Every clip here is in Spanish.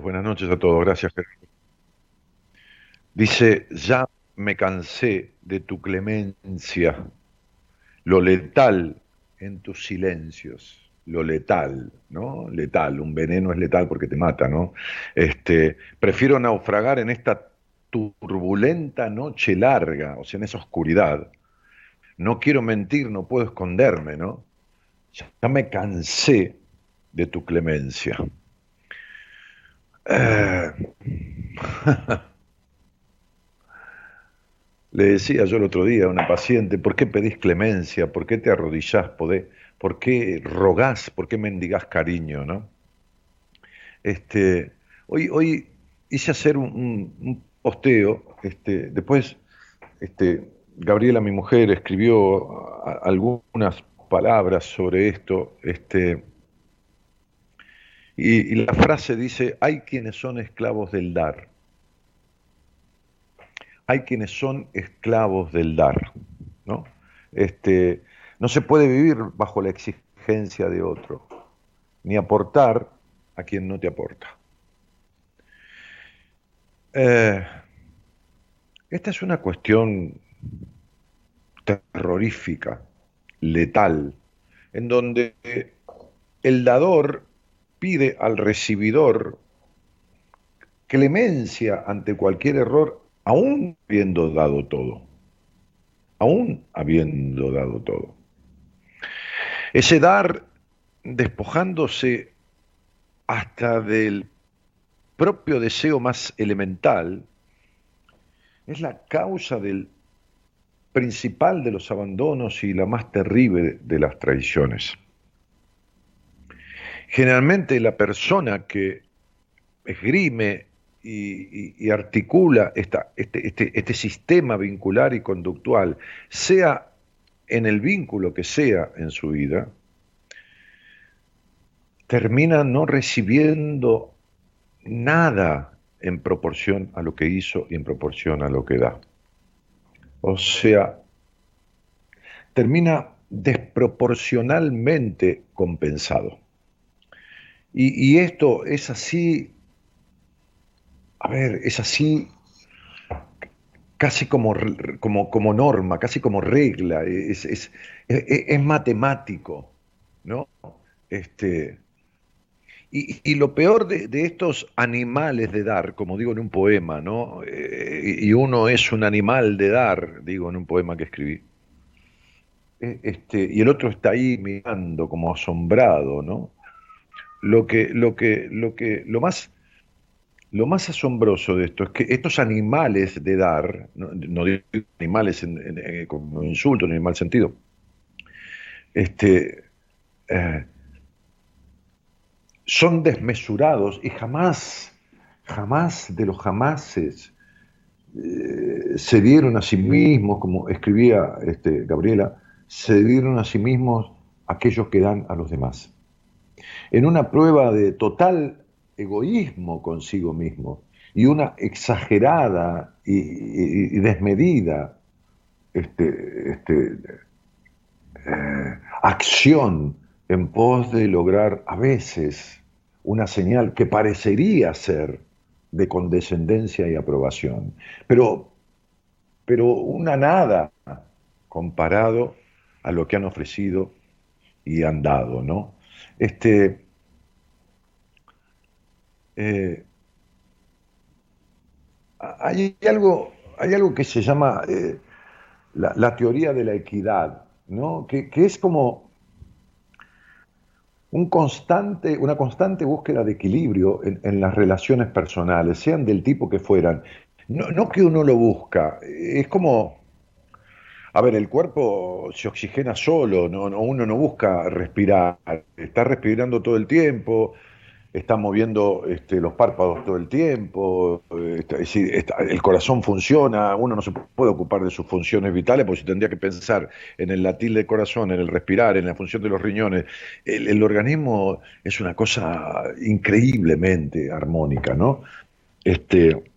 Buenas noches a todos, gracias. Dice, ya me cansé de tu clemencia, lo letal en tus silencios, lo letal, ¿no? Letal, un veneno es letal porque te mata, ¿no? Este, prefiero naufragar en esta turbulenta noche larga, o sea, en esa oscuridad. No quiero mentir, no puedo esconderme, ¿no? Ya me cansé de tu clemencia. Eh, le decía yo el otro día a una paciente, ¿por qué pedís clemencia? ¿Por qué te arrodillás? ¿Por qué rogás? ¿Por qué mendigás cariño? ¿no? Este, hoy, hoy hice hacer un, posteo, este, después este, Gabriela, mi mujer, escribió algunas palabras sobre esto. Este, y, la frase dice, hay quienes son esclavos del dar. Hay quienes son esclavos del dar. ¿no? Este, no se puede vivir bajo la exigencia de otro, ni aportar a quien no te aporta. Eh, esta es una cuestión terrorífica, letal, en donde el dador pide al recibidor clemencia ante cualquier error, aún habiendo dado todo. Aún habiendo dado todo. Ese dar despojándose hasta del propio deseo más elemental, es la causa del principal de los abandonos y la más terrible de las traiciones. Generalmente la persona que esgrime y, articula este, este, este sistema vincular y conductual, sea en el vínculo que sea en su vida, termina no recibiendo nada en proporción a lo que hizo y en proporción a lo que da. O sea, termina desproporcionalmente compensado. Y, esto es así, a ver, es así casi como, como, como norma, casi como regla, es, es, es matemático, ¿no? Este, y, lo peor de, estos animales de dar, como digo en un poema, ¿no? Eh, y uno es un animal de dar, digo en un poema que escribí. Eh, este, y el otro está ahí mirando como asombrado, ¿no? Lo que, lo que, lo que, lo más, lo más asombroso de esto es que estos animales de dar, no, digo animales en, como insulto ni en mal sentido, este, eh, son desmesurados y jamás, jamás de los jamases eh, se dieron a sí mismos, como escribía este, Gabriela, se dieron a sí mismos aquellos que dan a los demás. En una prueba de total egoísmo consigo mismo y una exagerada y, desmedida este, este, eh, acción en pos de lograr a veces una señal que parecería ser de condescendencia y aprobación, pero, pero una nada comparado a lo que han ofrecido y han dado, ¿no? Este, eh, hay, algo, hay algo que se llama eh, la, teoría de la equidad, ¿no? que es como un constante, una constante búsqueda de equilibrio en, las relaciones personales, sean del tipo que fueran. No, que uno lo busca, es como, a ver, el cuerpo se oxigena solo, no, uno no busca respirar, está respirando todo el tiempo, está moviendo este, los párpados todo el tiempo, el corazón funciona, uno no se puede ocupar de sus funciones vitales, porque si tendría que pensar en el latir del corazón, en el respirar, en la función de los riñones. El, organismo es una cosa increíblemente armónica, ¿no? Este,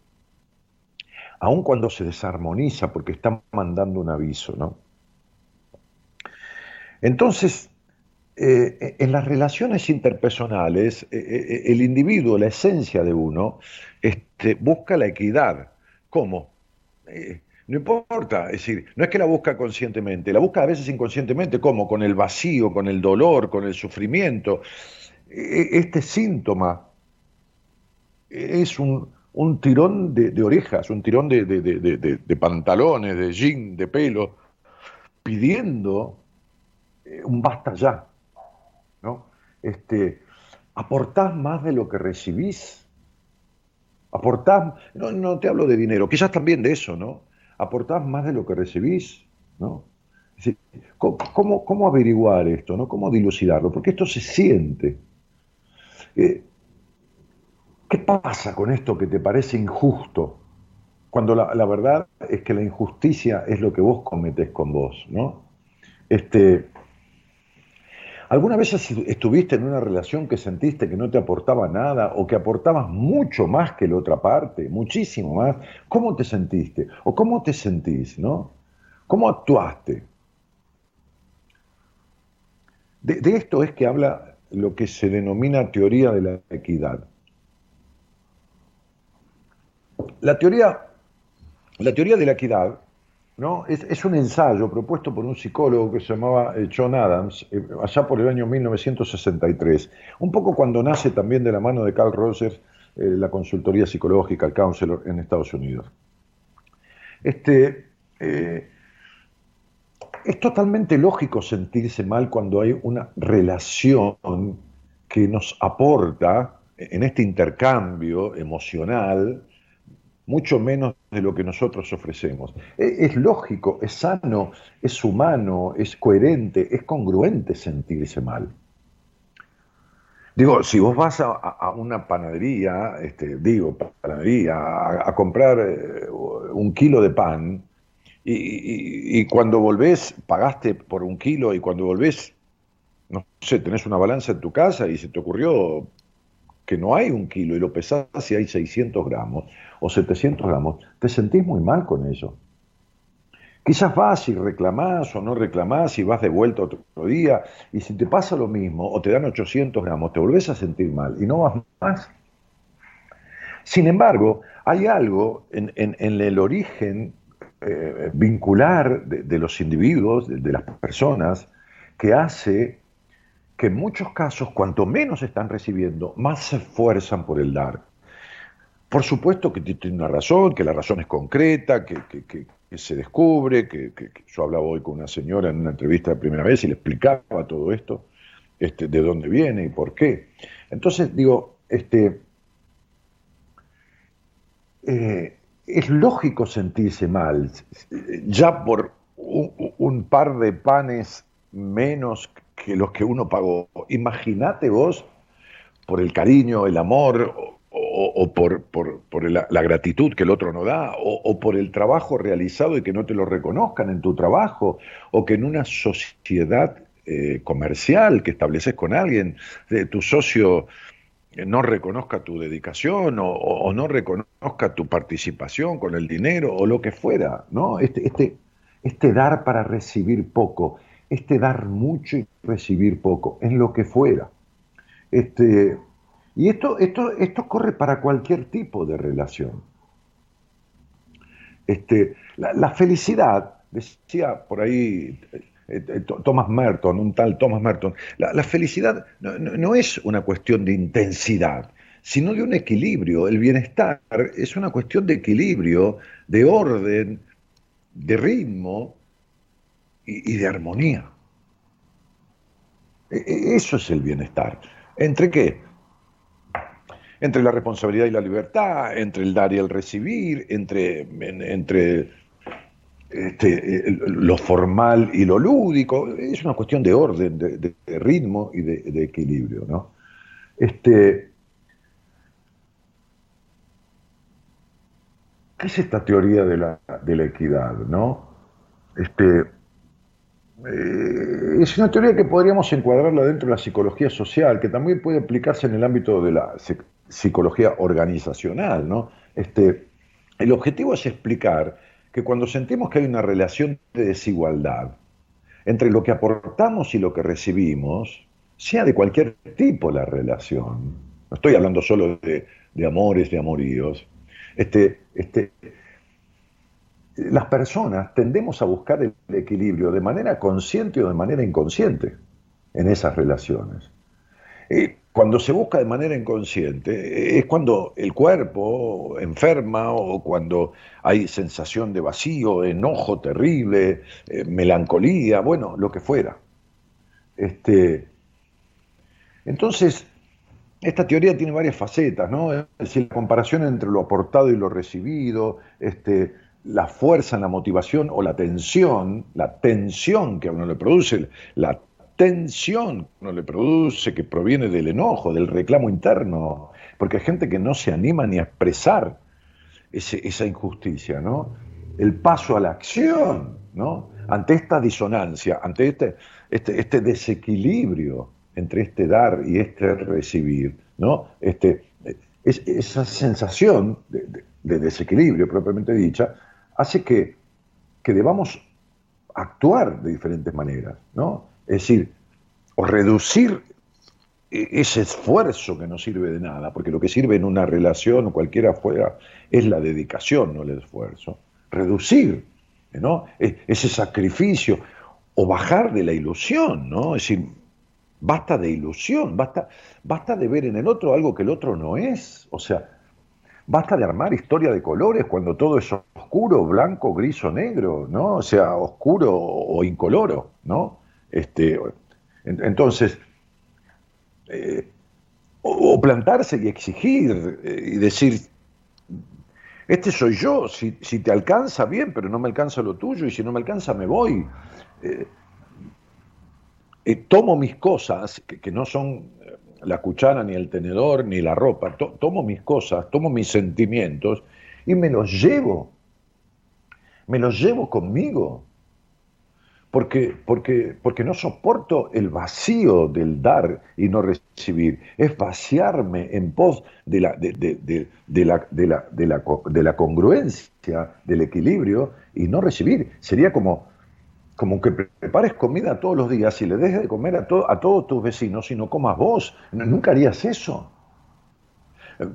aun cuando se desarmoniza, porque está mandando un aviso, ¿no? Entonces, eh, en las relaciones interpersonales, eh, eh, el individuo, la esencia de uno, este, busca la equidad. ¿Cómo? no importa, es decir, no es que la busca conscientemente, la busca a veces inconscientemente, ¿cómo? Con el vacío, con el dolor, con el sufrimiento. Este síntoma es un, tirón de, orejas, un tirón de, pantalones, de jean, de pelo, pidiendo un basta ya. Este, aportás más de lo que recibís. Aportás, no, no te hablo de dinero, quizás también de eso, ¿no? Aportás más de lo que recibís, ¿no? ¿cómo, ¿cómo, averiguar esto, ¿no? ¿Cómo dilucidarlo? Porque esto se siente. Eh, ¿Qué pasa con esto que te parece injusto? Cuando la, verdad es que la injusticia es lo que vos cometés con vos, ¿no? Este, ¿Alguna vez estuviste en una relación que sentiste que no te aportaba nada o que aportabas mucho más que la otra parte, muchísimo más? ¿Cómo te sentiste? ¿O cómo te sentís? ¿no? ¿Cómo actuaste? De, de esto es que habla lo que se denomina teoría de la equidad. La teoría, la teoría de la equidad ¿no? Es, un ensayo propuesto por un psicólogo que se llamaba eh, John Adams, eh, allá por el año 1963, un poco cuando nace también de la mano de Carl Rogers eh, la consultoría psicológica, el counselor en Estados Unidos. Este, es totalmente lógico sentirse mal cuando hay una relación que nos aporta en este intercambio emocional mucho menos de lo que nosotros ofrecemos. Es, lógico, es sano, es humano, es coherente, es congruente sentirse mal. Digo, si vos vas a, una panadería, este, digo, panadería, a, comprar eh, un kilo de pan, y, cuando volvés, pagaste por un kilo, y cuando volvés, no sé, tenés una balanza en tu casa y se te ocurrió que no hay un kilo y lo pesás y hay 600 gramos o 700 gramos, te sentís muy mal con eso. Quizás vas y reclamás o no reclamás y vas de vuelta otro día y si te pasa lo mismo o te dan 800 gramos, te volvés a sentir mal y no vas más. Sin embargo, hay algo en, el origen eh, vincular de, los individuos, de las personas, que hace que en muchos casos, cuanto menos están recibiendo, más se esfuerzan por el dar. Por supuesto que tiene una razón, que la razón es concreta, que, se descubre, que, yo hablaba hoy con una señora en una entrevista de primera vez y le explicaba todo esto, este, de dónde viene y por qué. Entonces, digo, este, eh, es lógico sentirse mal, ya por un par de panes menos que los que uno pagó. Imagínate vos, por el cariño, el amor, o, por, la, gratitud que el otro no da, o, por el trabajo realizado y que no te lo reconozcan en tu trabajo, o que en una sociedad eh, comercial que estableces con alguien, de, tu socio no reconozca tu dedicación o, no reconozca tu participación con el dinero o lo que fuera, ¿no? Este, este, este dar para recibir poco este dar mucho y recibir poco, en lo que fuera. Este, y esto, esto, esto corre para cualquier tipo de relación. Este, la, felicidad, decía por ahí eh, eh, Thomas Merton, un tal Thomas Merton, la, felicidad no, es una cuestión de intensidad, sino de un equilibrio. El bienestar es una cuestión de equilibrio, de orden, de ritmo, y, de armonía. E, e, eso es el bienestar. ¿Entre qué? Entre la responsabilidad y la libertad, entre el dar y el recibir, entre, entre este, lo formal y lo lúdico. Es una cuestión de orden, de, ritmo y de, equilibrio. ¿no? Este, ¿Qué es esta teoría de la, de la equidad? ¿no? Este, eh, es una teoría que podríamos encuadrarla dentro de la psicología social, que también puede aplicarse en el ámbito de la psicología organizacional. ¿no? Este, el objetivo es explicar que cuando sentimos que hay una relación de desigualdad entre lo que aportamos y lo que recibimos, sea de cualquier tipo la relación, no estoy hablando solo de, de amores, de amoríos, este, este, las personas tendemos a buscar el equilibrio de manera consciente o de manera inconsciente en esas relaciones. cuando se busca de manera inconsciente es cuando el cuerpo enferma o cuando hay sensación de vacío, enojo terrible, eh, melancolía, bueno, lo que fuera. Este, entonces, esta teoría tiene varias facetas, ¿no? Es decir, la comparación entre lo aportado y lo recibido, este, la fuerza, la motivación o la tensión, la tensión que a uno le produce, la tensión que uno le produce, que proviene del enojo, del reclamo interno, porque hay gente que no se anima ni a expresar esa injusticia, ¿no? El paso a la acción, ¿no? Ante esta disonancia, ante este, este, este desequilibrio entre este dar y este recibir, ¿no? Este, esa sensación de desequilibrio propiamente dicha, hace que, debamos actuar de diferentes maneras, ¿no? Es decir, o reducir e, ese esfuerzo que no sirve de nada, porque lo que sirve en una relación o cualquiera fuera es la dedicación, no el esfuerzo. Reducir, ¿no? E, ese sacrificio o bajar de la ilusión, ¿no? Es decir, basta de ilusión, basta, basta de ver en el otro algo que el otro no es. O sea, Basta de armar historia de colores cuando todo es oscuro, blanco, gris o negro, ¿no? O sea, oscuro o incoloro, ¿no? Este, entonces, eh, o, plantarse y exigir eh, y decir, este soy yo, si, te alcanza bien, pero no me alcanza lo tuyo, y si no me alcanza me voy. Eh, tomo mis cosas, que, no son la cuchara, ni el tenedor, ni la ropa, tomo mis cosas, tomo mis sentimientos y me los llevo, me los llevo conmigo porque, porque, porque no soporto el vacío del dar y no recibir. Es vaciarme en pos de la, de, de, de, la, la, de, la, congruencia, del equilibrio y no recibir. Sería como, como que prepares comida todos los días y le dejes de comer a, a todos tus vecinos y no comas vos. Nunca harías eso.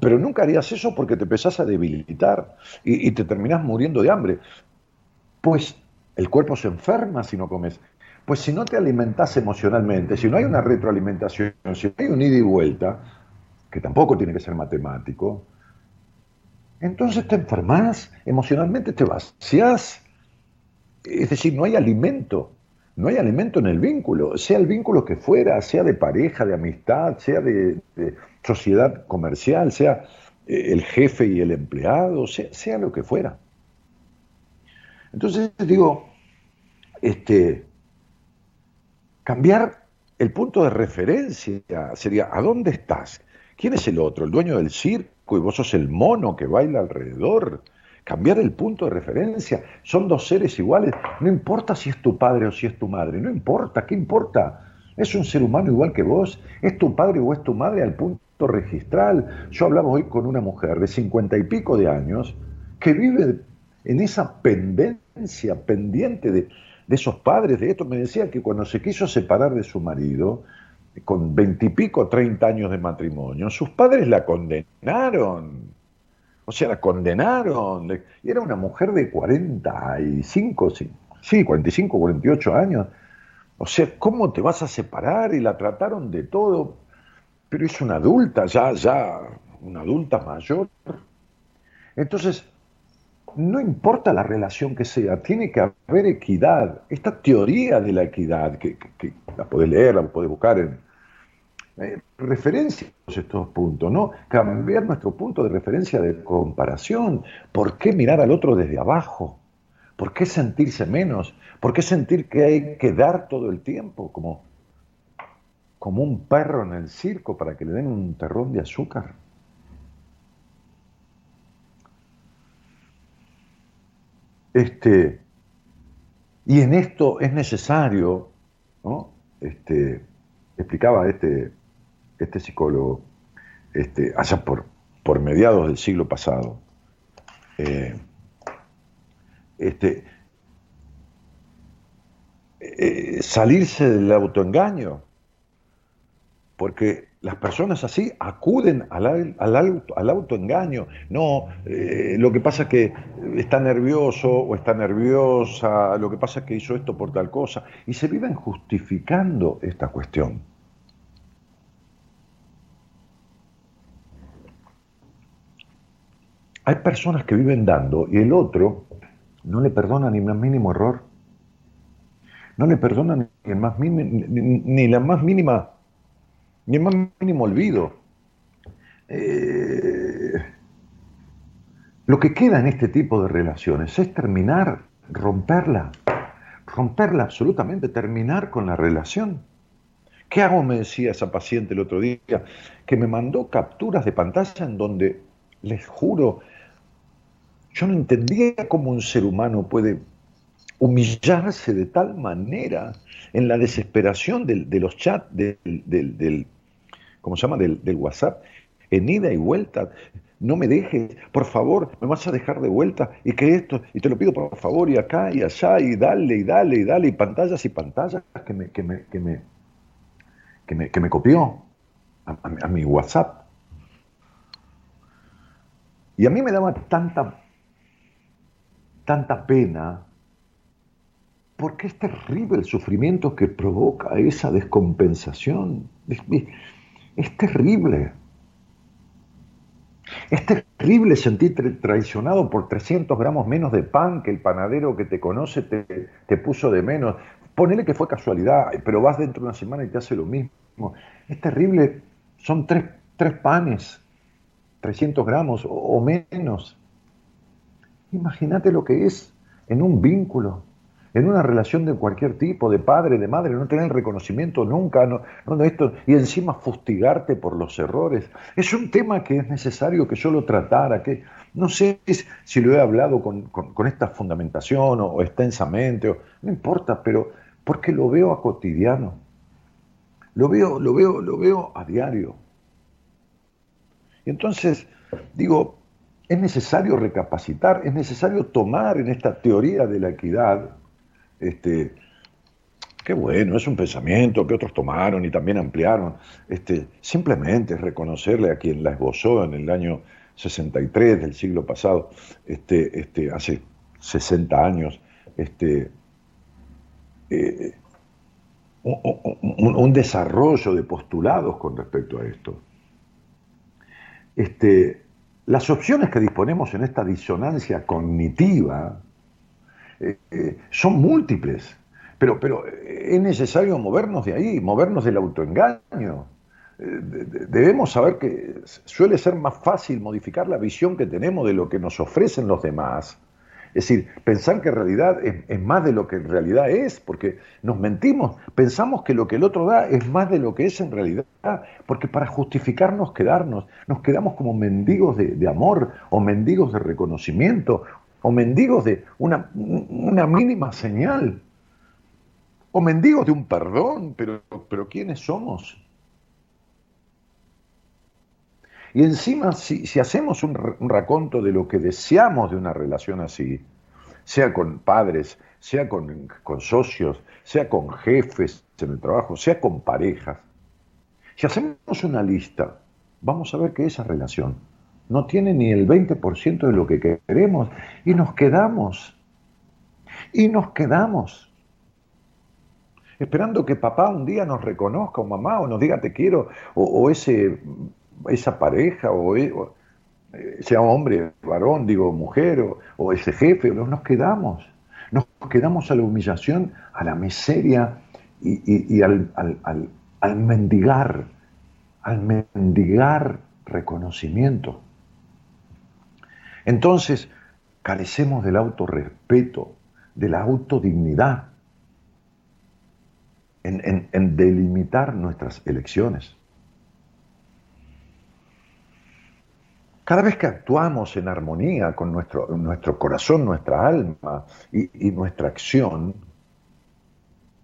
Pero nunca harías eso porque te empezás a debilitar y, te terminás muriendo de hambre. Pues el cuerpo se enferma si no comes. Pues si no te alimentas emocionalmente, si no hay una retroalimentación, si no hay un ida y vuelta, que tampoco tiene que ser matemático, entonces te enfermas, emocionalmente te vacías. Es decir, no hay alimento, no hay alimento en el vínculo, sea el vínculo que fuera, sea de pareja, de amistad, sea de, sociedad comercial, sea eh, el jefe y el empleado, sea lo que fuera. Entonces digo, este, cambiar el punto de referencia sería, ¿a dónde estás? ¿Quién es el otro? ¿El dueño del circo y vos sos el mono que baila alrededor? Cambiar el punto de referencia. Son dos seres iguales. No importa si es tu padre o si es tu madre. No importa. ¿Qué importa? Es un ser humano igual que vos. Es tu padre o es tu madre al punto registral. Yo hablaba hoy con una mujer de cincuenta y pico de años que vive en esa pendencia, pendiente de, esos padres, de esto. Me decía que cuando se quiso separar de su marido, con veintipico, treinta años de matrimonio, sus padres la condenaron. O sea, la condenaron. Y era una mujer de 45, sí, 45, 48 años. O sea, ¿cómo te vas a separar? Y la trataron de todo. Pero es una adulta, ya, ya, una adulta mayor. Entonces, no importa la relación que sea, tiene que haber equidad. Esta teoría de la equidad, que, la podés leer, la podés buscar en eh, referencias estos puntos, ¿no? Cambiar nuestro punto de referencia de comparación. ¿Por qué mirar al otro desde abajo? ¿Por qué sentirse menos? ¿Por qué sentir que hay que dar todo el tiempo como, como un perro en el circo para que le den un terrón de azúcar? Este, y en esto es necesario, ¿no? Este, explicaba este, este psicólogo, este, allá por, por mediados del siglo pasado, eh, este, eh, salirse del autoengaño, porque las personas así acuden al, al, autoengaño. No, eh, lo que pasa es que está nervioso o está nerviosa, lo que pasa es que hizo esto por tal cosa, y se viven justificando esta cuestión. Hay personas que viven dando y el otro no le perdona ni el más mínimo error, no le perdona ni, el más ni la más mínima ni el más mínimo olvido. Eh, lo que queda en este tipo de relaciones es terminar, romperla, romperla absolutamente, terminar con la relación. ¿Qué hago? Me decía esa paciente el otro día, que me mandó capturas de pantalla en donde, les juro, yo no entendía cómo un ser humano puede humillarse de tal manera en la desesperación de los chats del, del, ¿cómo se llama? Del, WhatsApp, en ida y vuelta. No me dejes, por favor, me vas a dejar de vuelta y que esto, y te lo pido por favor, y acá y allá, y dale, y dale, y dale, y pantallas y pantallas que me, que me, que me, que me, copió a mi WhatsApp. Y a mí me daba tanta, tanta pena porque es terrible el sufrimiento que provoca esa descompensación. Es, terrible. Es terrible sentirte traicionado por 300 gramos menos de pan que el panadero que te conoce te, te puso de menos. Ponele que fue casualidad, pero vas dentro de una semana y te hace lo mismo. Es terrible, son tres, tres panes, 300 gramos o, menos. Imagínate lo que es en un vínculo, en una relación de cualquier tipo, de padre, de madre, no tener reconocimiento nunca, no, esto, y encima fustigarte por los errores. Es un tema que es necesario que yo lo tratara, que no sé si lo he hablado con, esta fundamentación o, extensamente, no importa, pero porque lo veo a cotidiano, lo veo, lo veo, lo veo a diario. Y entonces, digo, es necesario recapacitar, es necesario tomar en esta teoría de la equidad, este, qué bueno, es un pensamiento que otros tomaron y también ampliaron, este, simplemente es reconocerle a quien la esbozó en el año 63 del siglo pasado, este, este, hace 60 años, este, eh, un, desarrollo de postulados con respecto a esto. Este, las opciones que disponemos en esta disonancia cognitiva eh, eh, son múltiples, pero, pero es necesario movernos de ahí, movernos del autoengaño. debemos saber que suele ser más fácil modificar la visión que tenemos de lo que nos ofrecen los demás es decir, pensar que en realidad es, más de lo que en realidad es, porque nos mentimos, pensamos que lo que el otro da es más de lo que es en realidad, porque para justificarnos quedarnos, nos quedamos como mendigos de, amor o mendigos de reconocimiento o mendigos de una, una, mínima señal o mendigos de un perdón, pero, pero ¿quiénes somos? Y encima, si, hacemos un, raconto de lo que deseamos de una relación así, sea con padres, sea con, socios, sea con jefes en el trabajo, sea con parejas, si hacemos una lista, vamos a ver que esa relación no tiene ni el 20% de lo que queremos y nos quedamos. Y nos quedamos. Esperando que papá un día nos reconozca o mamá o nos diga te quiero o ese esa pareja o, e, eh, sea hombre, varón, digo, mujer o, ese jefe, nos quedamos. Nos quedamos a la humillación, a la miseria y, al, al, mendigar, al mendigar reconocimiento. Entonces, carecemos del autorrespeto, de la autodignidad, en delimitar nuestras elecciones. Cada vez que actuamos en armonía con nuestro, nuestro corazón, nuestra alma y, nuestra acción,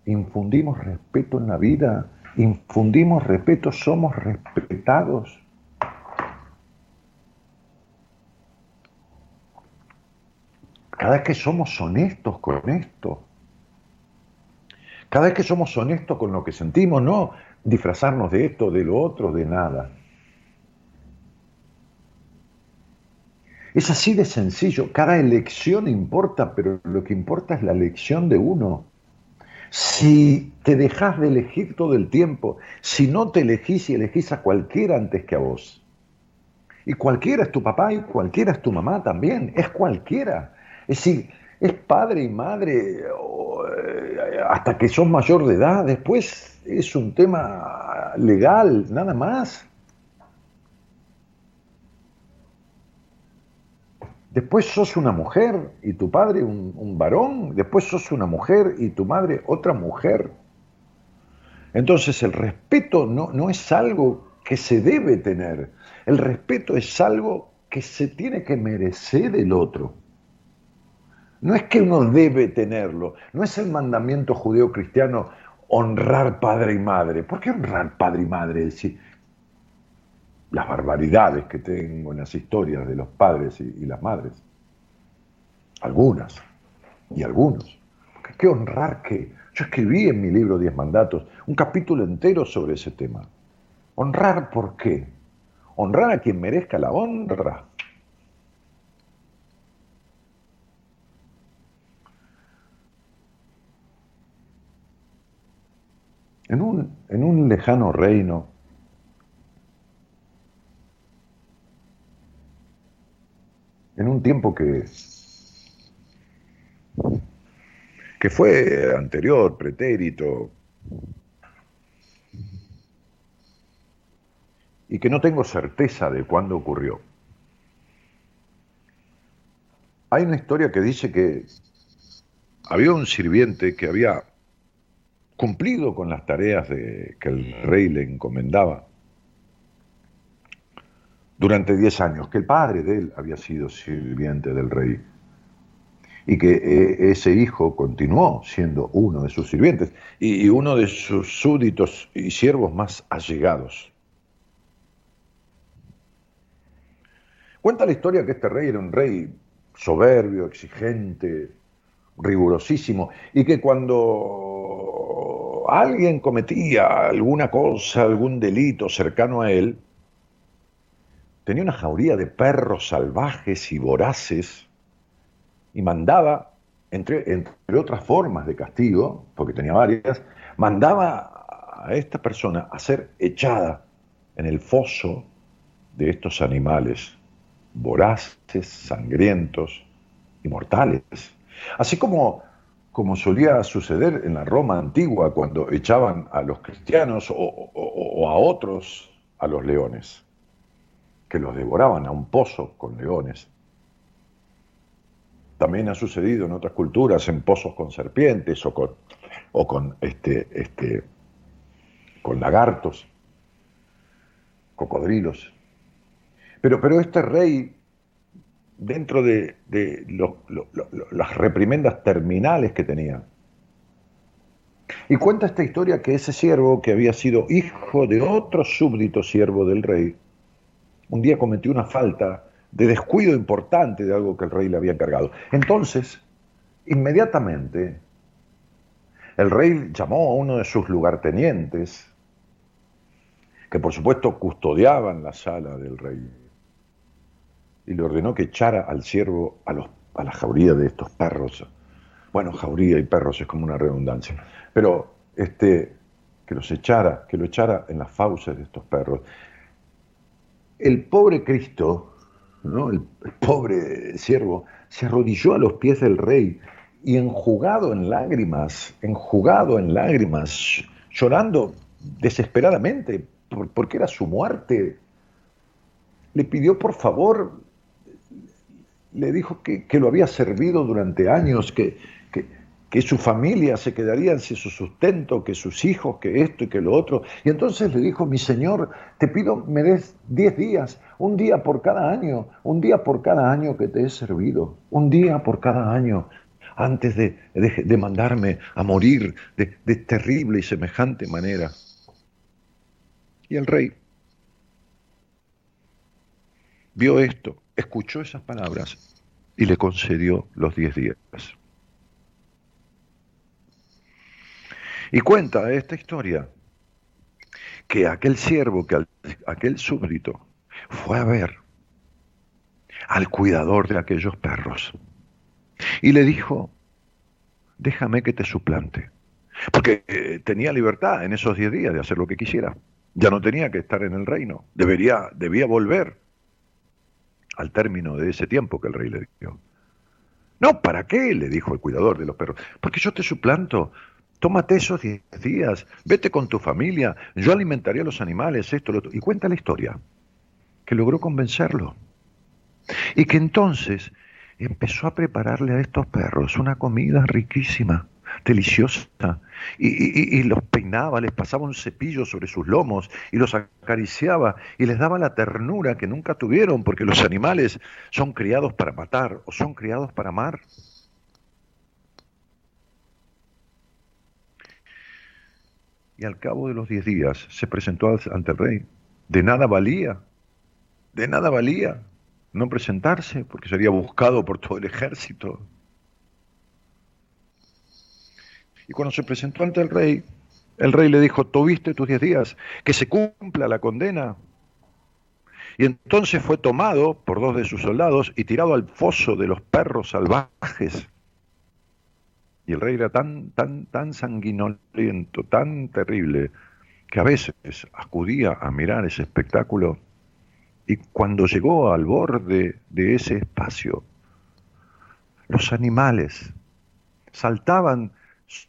infundimos respeto en la vida, infundimos respeto, somos respetados. Cada vez que somos honestos con esto, cada vez que somos honestos con lo que sentimos, no disfrazarnos de esto, de lo otro, de nada. Es así de sencillo. Cada elección importa, pero lo que importa es la elección de uno. Si te dejas de elegir todo el tiempo, si no te elegís y elegís a cualquiera antes que a vos, y cualquiera es tu papá y cualquiera es tu mamá también, es cualquiera. Es decir, es padre y madre eh, hasta que son mayor de edad, después es un tema legal, nada más. Después sos una mujer y tu padre un, varón, después sos una mujer y tu madre otra mujer. Entonces el respeto no, no es algo que se debe tener, el respeto es algo que se tiene que merecer del otro. No es que uno debe tenerlo, no es el mandamiento judeo-cristiano honrar padre y madre. ¿Por qué honrar padre y madre? Decir, las barbaridades que tengo en las historias de los padres y, las madres. Algunas y algunos. ¿Qué honrar qué? Yo escribí en mi libro Diez Mandatos un capítulo entero sobre ese tema. ¿Honrar por qué? Honrar a quien merezca la honra. En un, en un lejano reino tiempo que, que fue anterior, pretérito, y que no tengo certeza de cuándo ocurrió. Hay una historia que dice que había un sirviente que había cumplido con las tareas que el rey le encomendaba durante 10 años, que el padre de él había sido sirviente del rey y que eh, ese hijo continuó siendo uno de sus sirvientes y, y uno de sus súbditos y siervos más allegados. Cuenta la historia que este rey era un rey soberbio, exigente, rigurosísimo, y que cuando alguien cometía alguna cosa, algún delito cercano a él, tenía una jauría de perros salvajes y voraces y mandaba, entre, otras formas de castigo, porque tenía varias, mandaba a esta persona a ser echada en el foso de estos animales voraces, sangrientos y mortales. Así como, como solía suceder en la Roma antigua cuando echaban a los cristianos o, a otros a los leones, que los devoraban a un pozo con leones. También ha sucedido en otras culturas en pozos con serpientes o con, o con, este, este, con lagartos, cocodrilos. Pero, pero este rey, dentro de, las reprimendas terminales que tenía, y cuenta esta historia que ese siervo, que había sido hijo de otro súbdito siervo del rey, un día cometió una falta de descuido importante de algo que el rey le había encargado. Entonces, inmediatamente, el rey llamó a uno de sus lugartenientes, que por supuesto custodiaban la sala del rey, y le ordenó que echara al siervo a, la jauría de estos perros. Bueno, jauría y perros es como una redundancia, pero este, que los echara, que lo echara en las fauces de estos perros. El pobre Cristo, ¿no? el, pobre siervo, se arrodilló a los pies del rey y enjugado en lágrimas, enjugado en lágrimas, llorando desesperadamente porque era su muerte, le pidió por favor le dijo que, lo había servido durante años, que, que, su familia se quedaría sin su sustento, que sus hijos, que esto y que lo otro. Y entonces le dijo, mi Señor, te pido me des diez días, un día por cada año, un día por cada año que te he servido, un día por cada año, antes de, de, mandarme a morir de, de terrible y semejante manera. Y el rey vio esto escuchó esas palabras y le concedió los diez días. Y cuenta esta historia que aquel siervo, que aquel súbdito, fue a ver al cuidador de aquellos perros y le dijo, déjame que te suplante, porque eh, tenía libertad en esos diez días de hacer lo que quisiera, ya no tenía que estar en el reino, debería, debía volver al término de ese tiempo que el rey le dio. No, ¿para qué? le dijo el cuidador de los perros. Porque yo te suplanto. Tómate esos diez días, vete con tu familia, yo alimentaría a los animales, esto, lo otro. Y cuenta la historia, que logró convencerlo. Y que entonces empezó a prepararle a estos perros una comida riquísima deliciosa. Y, los peinaba, les pasaba un cepillo sobre sus lomos y los acariciaba y les daba la ternura que nunca tuvieron, porque los animales son criados para matar o son criados para amar. Y al cabo de los diez días se presentó ante el rey. De nada valía, de nada valía no presentarse, porque sería buscado por todo el ejército. Y cuando se presentó ante el rey, el rey le dijo, tuviste tus diez días, que se cumpla la condena. Y entonces fue tomado por dos de sus soldados y tirado al foso de los perros salvajes. Y el rey era tan, tan, tan sanguinolento, tan terrible, que a veces acudía a mirar ese espectáculo y cuando llegó al borde de ese espacio, los animales saltaban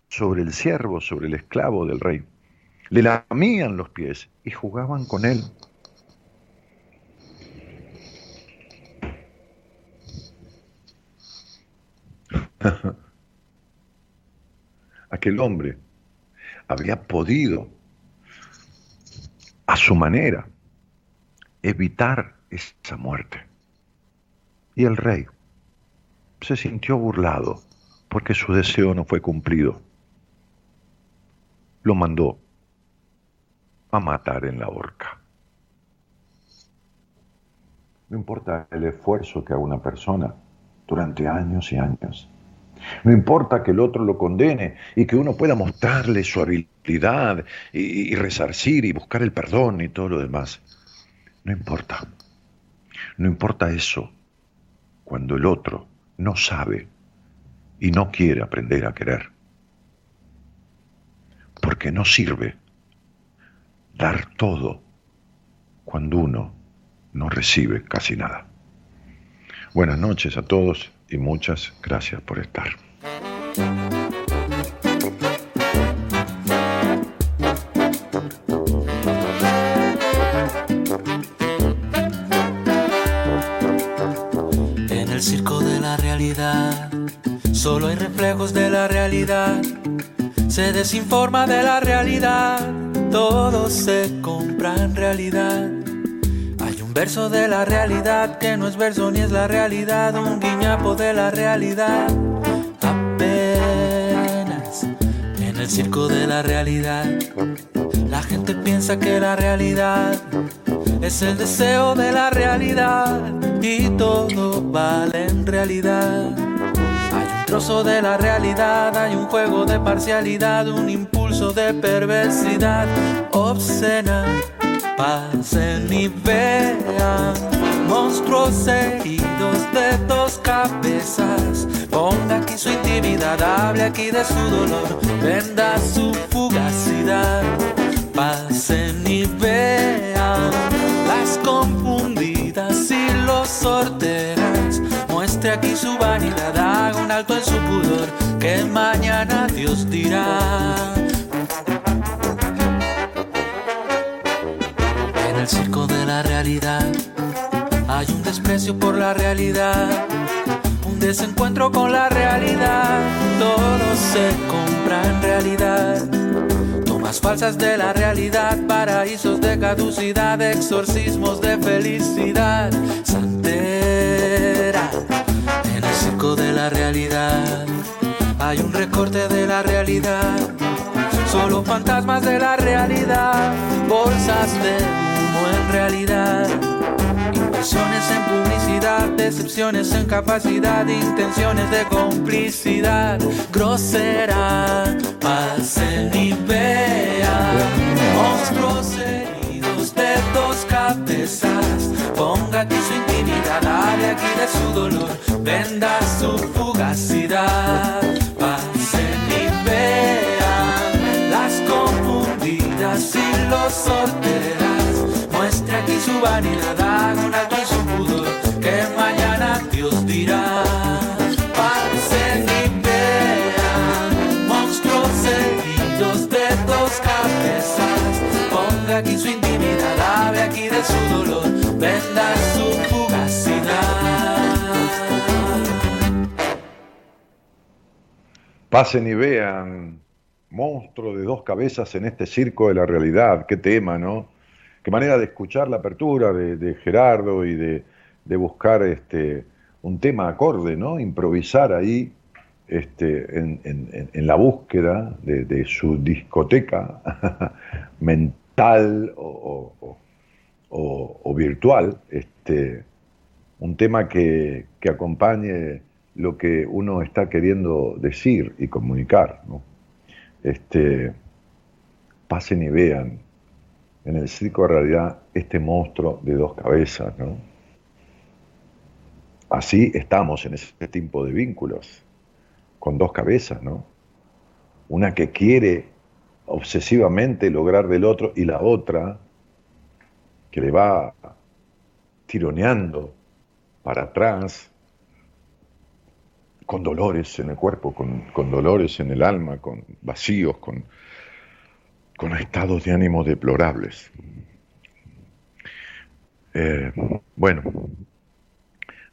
sobre el siervo, sobre el esclavo del rey, le lamían los pies y jugaban con él. Aquel hombre había podido, a su manera, evitar esa muerte. Y el rey se sintió burlado porque su deseo no fue cumplido. Lo mandó a matar en la horca. No importa el esfuerzo que haga una persona durante años y años. No importa que el otro lo condene y que uno pueda mostrarle su habilidad y, resarcir y buscar el perdón y todo lo demás. No importa. No importa eso cuando el otro no sabe y no quiere aprender a querer. Porque no sirve dar todo cuando uno no recibe casi nada. Buenas noches a todos y muchas gracias por estar. En el circo de la realidad, solo hay reflejos de la realidad. Se desinforma de la realidad, todo se compra en realidad verso de la realidad que no es verso ni es la realidad, un guiñapo de la realidad. Apenas en el circo de la realidad, la gente piensa que la realidad es el deseo de la realidad y todo vale en realidad. Hay un trozo de la realidad, hay un juego de parcialidad, un impulso de perversidad obscena pasen y vean monstruos heridos de dos cabezas. Ponga aquí su intimidad, hable aquí de su dolor, venda su fugacidad. Pasen y vean las confundidas y los sorteras. Muestre aquí su vanidad, haga un alto en su pudor, que mañana Dios dirá. Circo de la realidad. Hay un desprecio por la realidad, un desencuentro con la realidad. Todo se compra en realidad. Tomas falsas de la realidad, paraísos de caducidad, exorcismos de felicidad. Santera en el circo de la realidad. Hay un recorte de la realidad. Solo fantasmas de la realidad, bolsas de en realidad. Inversiones en publicidad, decepciones en capacidad, intenciones de complicidad. Grosera, pasen y vean. Monstruos heridos de dos cabezas. Ponga aquí su intimidad, hable aquí de su dolor, venda su fugacidad. Pasen y vean las confundidas y los sorteos aquí su vanidad, en su pudor, que mañana Dios dirá. Pasen y vean monstruos heridos de dos cabezas. Ponga aquí su intimidad, hable aquí de su dolor, venda su fugacidad. Pasen y vean monstruo de dos cabezas en este circo de la realidad. Qué tema, ¿no? Manera de escuchar la apertura de, Gerardo y de, buscar este, un tema acorde, ¿no? Improvisar ahí este, en, la búsqueda de, su discoteca mental o, virtual, este, un tema que, que, acompañe lo que uno está queriendo decir y comunicar. ¿no? Este, pasen y vean en el circo de realidad este monstruo de dos cabezas, ¿no? Así estamos en ese tipo de vínculos, con dos cabezas, ¿no? Una que quiere obsesivamente lograr del otro y la otra que le va tironeando para atrás con dolores en el cuerpo, con, dolores en el alma, con vacíos, con, con estados de ánimo deplorables. Eh, bueno,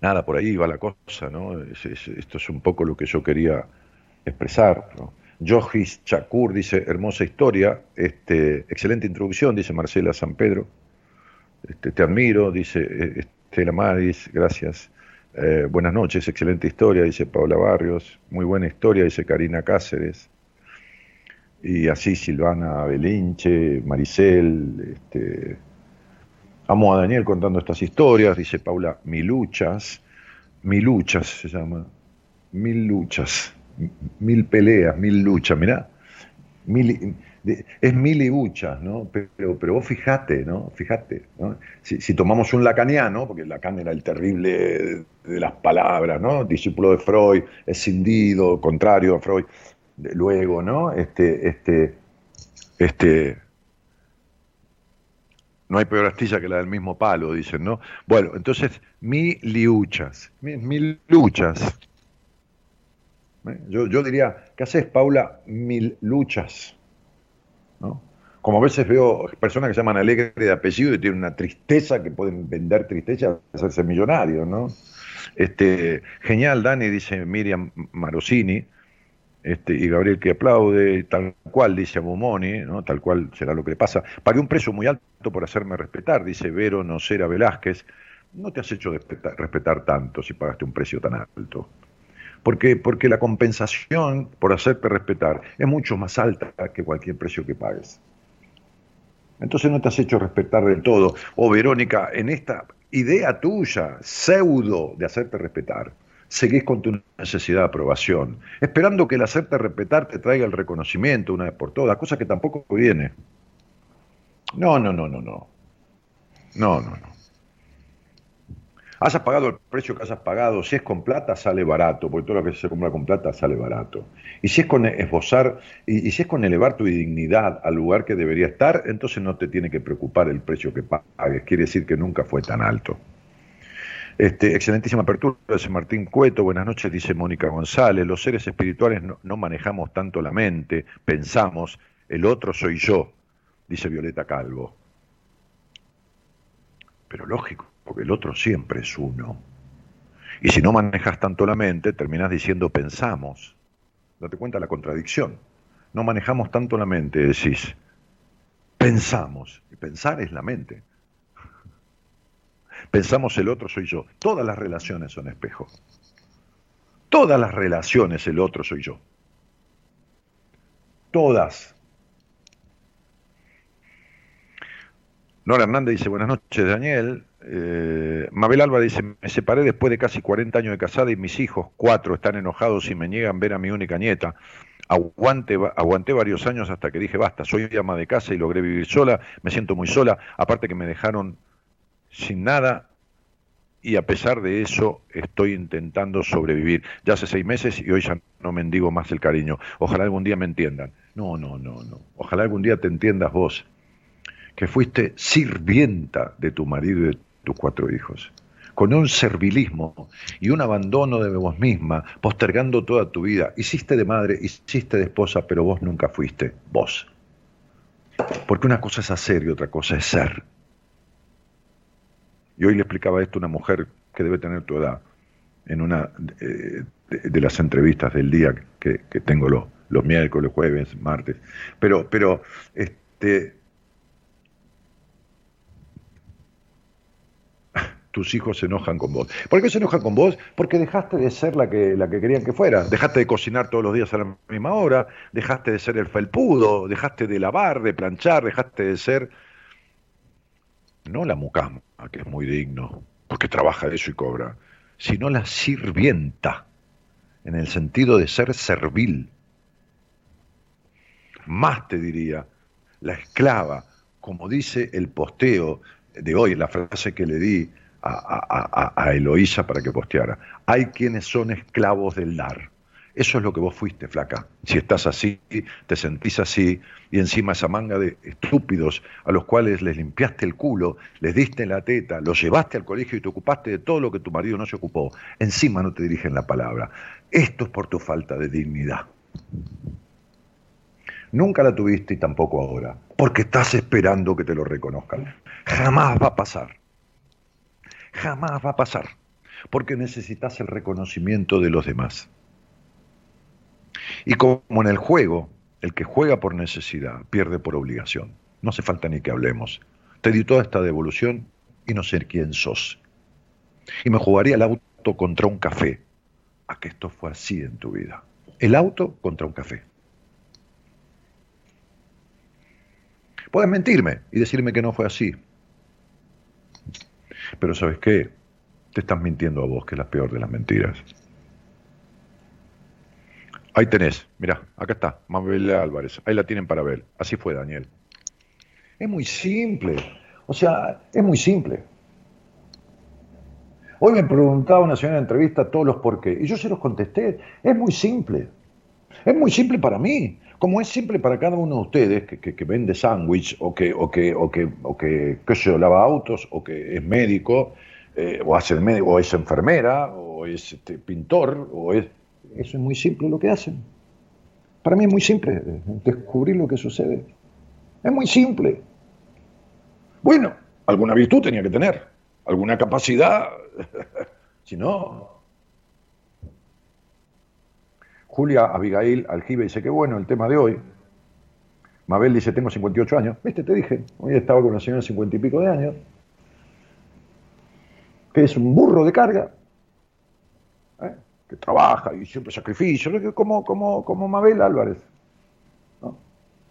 nada, por ahí va la cosa, ¿no? esto es un poco lo que yo quería expresar. ¿no? Johis Chakur dice, hermosa historia, este, excelente introducción, dice Marcela San Pedro. Este, te admiro, dice eh, Estela Maris, gracias. Eh, buenas noches, excelente historia, dice Paula Barrios. Muy buena historia, dice Karina Cáceres. Y así Silvana Belinche, Maricel. Este, amo a Daniel contando estas historias, dice Paula, mi luchas. Mi luchas se llama. Mil luchas. Mil peleas, mil luchas, mirá. Mil, es mil y buchas, ¿no? Pero, pero vos fijate, ¿no? Fijate, ¿no? Si, tomamos un lacaniano, porque Lacan era el terrible de, las palabras, ¿no? Discípulo de Freud, escindido, contrario a Freud, luego, ¿no? Este, este, este, no hay peor astilla que la del mismo palo, dicen, ¿no? Bueno, entonces, mil liuchas, mil, mil luchas. ¿Eh? Yo, yo diría, ¿qué haces, Paula? Mil luchas. Como a veces veo personas que se llaman alegre de apellido y tienen una tristeza que pueden vender tristeza y hacerse millonarios, ¿no? Este, genial, Dani, dice Miriam Marosini, este, y Gabriel que aplaude, tal cual, dice Abumoni, ¿no? tal cual será lo que le pasa. Pagué un precio muy alto por hacerme respetar, dice Vero Nocera Velázquez. No te has hecho respetar, tanto si pagaste un precio tan alto. Porque, porque la compensación por hacerte respetar es mucho más alta que cualquier precio que pagues. Entonces no te has hecho respetar del todo. O Verónica, en esta idea tuya, pseudo de hacerte respetar, seguís con tu necesidad de aprobación, esperando que el hacerte respetar te traiga el reconocimiento una vez por todas, cosa que tampoco viene. No, no, no, no, no. No, no, no. Hayas pagado el precio que hayas pagado, si es con plata sale barato, porque todo lo que se compra con plata sale barato. Y si es con esbozar, y, si es con elevar tu dignidad al lugar que debería estar, entonces no te tiene que preocupar el precio que pagues, quiere decir que nunca fue tan alto. Este, excelentísima apertura, dice Martín Cueto, buenas noches, dice Mónica González, los seres espirituales no, manejamos tanto la mente, pensamos, el otro soy yo, dice Violeta Calvo. Pero lógico, porque el otro siempre es uno. Y si no manejas tanto la mente, terminas diciendo pensamos. Date cuenta la contradicción. No manejamos tanto la mente, decís pensamos. Y pensar es la mente. Pensamos el otro soy yo. Todas las relaciones son espejos. Todas las relaciones el otro soy yo. Todas. Nora Hernández dice, buenas noches Daniel, eh, Mabel Alba dice, me separé después de casi 40 años de casada y mis hijos, cuatro, están enojados y me niegan ver a mi única nieta. Aguante, aguanté varios años hasta que dije, basta, soy ama de casa y logré vivir sola, me siento muy sola, aparte que me dejaron sin nada y a pesar de eso estoy intentando sobrevivir. Ya hace seis meses y hoy ya no mendigo más el cariño. Ojalá algún día me entiendan. No, no, no, no. Ojalá algún día te entiendas vos, que fuiste sirvienta de tu marido y de tus cuatro hijos, con un servilismo y un abandono de vos misma, postergando toda tu vida. Hiciste de madre, hiciste de esposa, pero vos nunca fuiste vos. Porque una cosa es hacer y otra cosa es ser. Y hoy le explicaba esto a una mujer que debe tener tu edad, en una eh, de, las entrevistas del día que, tengo los, los miércoles, jueves, martes. Pero, pero este, tus hijos se enojan con vos. ¿Por qué se enojan con vos? Porque dejaste de ser la que, la que querían que fuera. Dejaste de cocinar todos los días a la misma hora, dejaste de ser el felpudo, dejaste de lavar, de planchar, dejaste de ser, no la mucama, que es muy digno, porque trabaja de eso y cobra, sino la sirvienta, en el sentido de ser servil. Más te diría, la esclava, como dice el posteo de hoy, la frase que le di a, a, Eloísa para que posteara. Hay quienes son esclavos del dar. Eso es lo que vos fuiste, flaca. Si estás así, te sentís así, y encima esa manga de estúpidos a los cuales les limpiaste el culo, les diste la teta, los llevaste al colegio y te ocupaste de todo lo que tu marido no se ocupó, encima no te dirigen la palabra. Esto es por tu falta de dignidad. Nunca la tuviste y tampoco ahora, porque estás esperando que te lo reconozcan. Jamás va a pasar. Jamás va a pasar, porque necesitas el reconocimiento de los demás. Y como en el juego, el que juega por necesidad pierde por obligación. No hace falta ni que hablemos. Te di toda esta devolución y no sé quién sos. Y me jugaría el auto contra un café. A que esto fue así en tu vida. El auto contra un café. Puedes mentirme y decirme que no fue así. Pero ¿sabes qué? Te estás mintiendo a vos, que es la peor de las mentiras. Ahí tenés, mirá, acá está, Mabel Álvarez, ahí la tienen para ver. Así fue, Daniel. Es muy simple, o sea, es muy simple. Hoy me preguntaba una señora en entrevista todos los por qué, y yo se los contesté. Es muy simple. Es muy simple para mí, como es simple para cada uno de ustedes que, vende sándwich o que, o que, o que, o que, qué sé yo, lava autos o que es médico eh, o hace médico, o es enfermera o es este, pintor o es eso es muy simple lo que hacen. Para mí es muy simple eh, descubrir lo que sucede. Es muy simple. Bueno, alguna virtud tenía que tener, alguna capacidad. si no. Julia Abigail Aljibe dice que bueno el tema de hoy. Mabel dice, tengo 58 años. Viste, te dije, hoy estaba con una señora de 50 y pico de años, que es un burro de carga, que trabaja y siempre sacrificio, como, como, como Mabel Álvarez.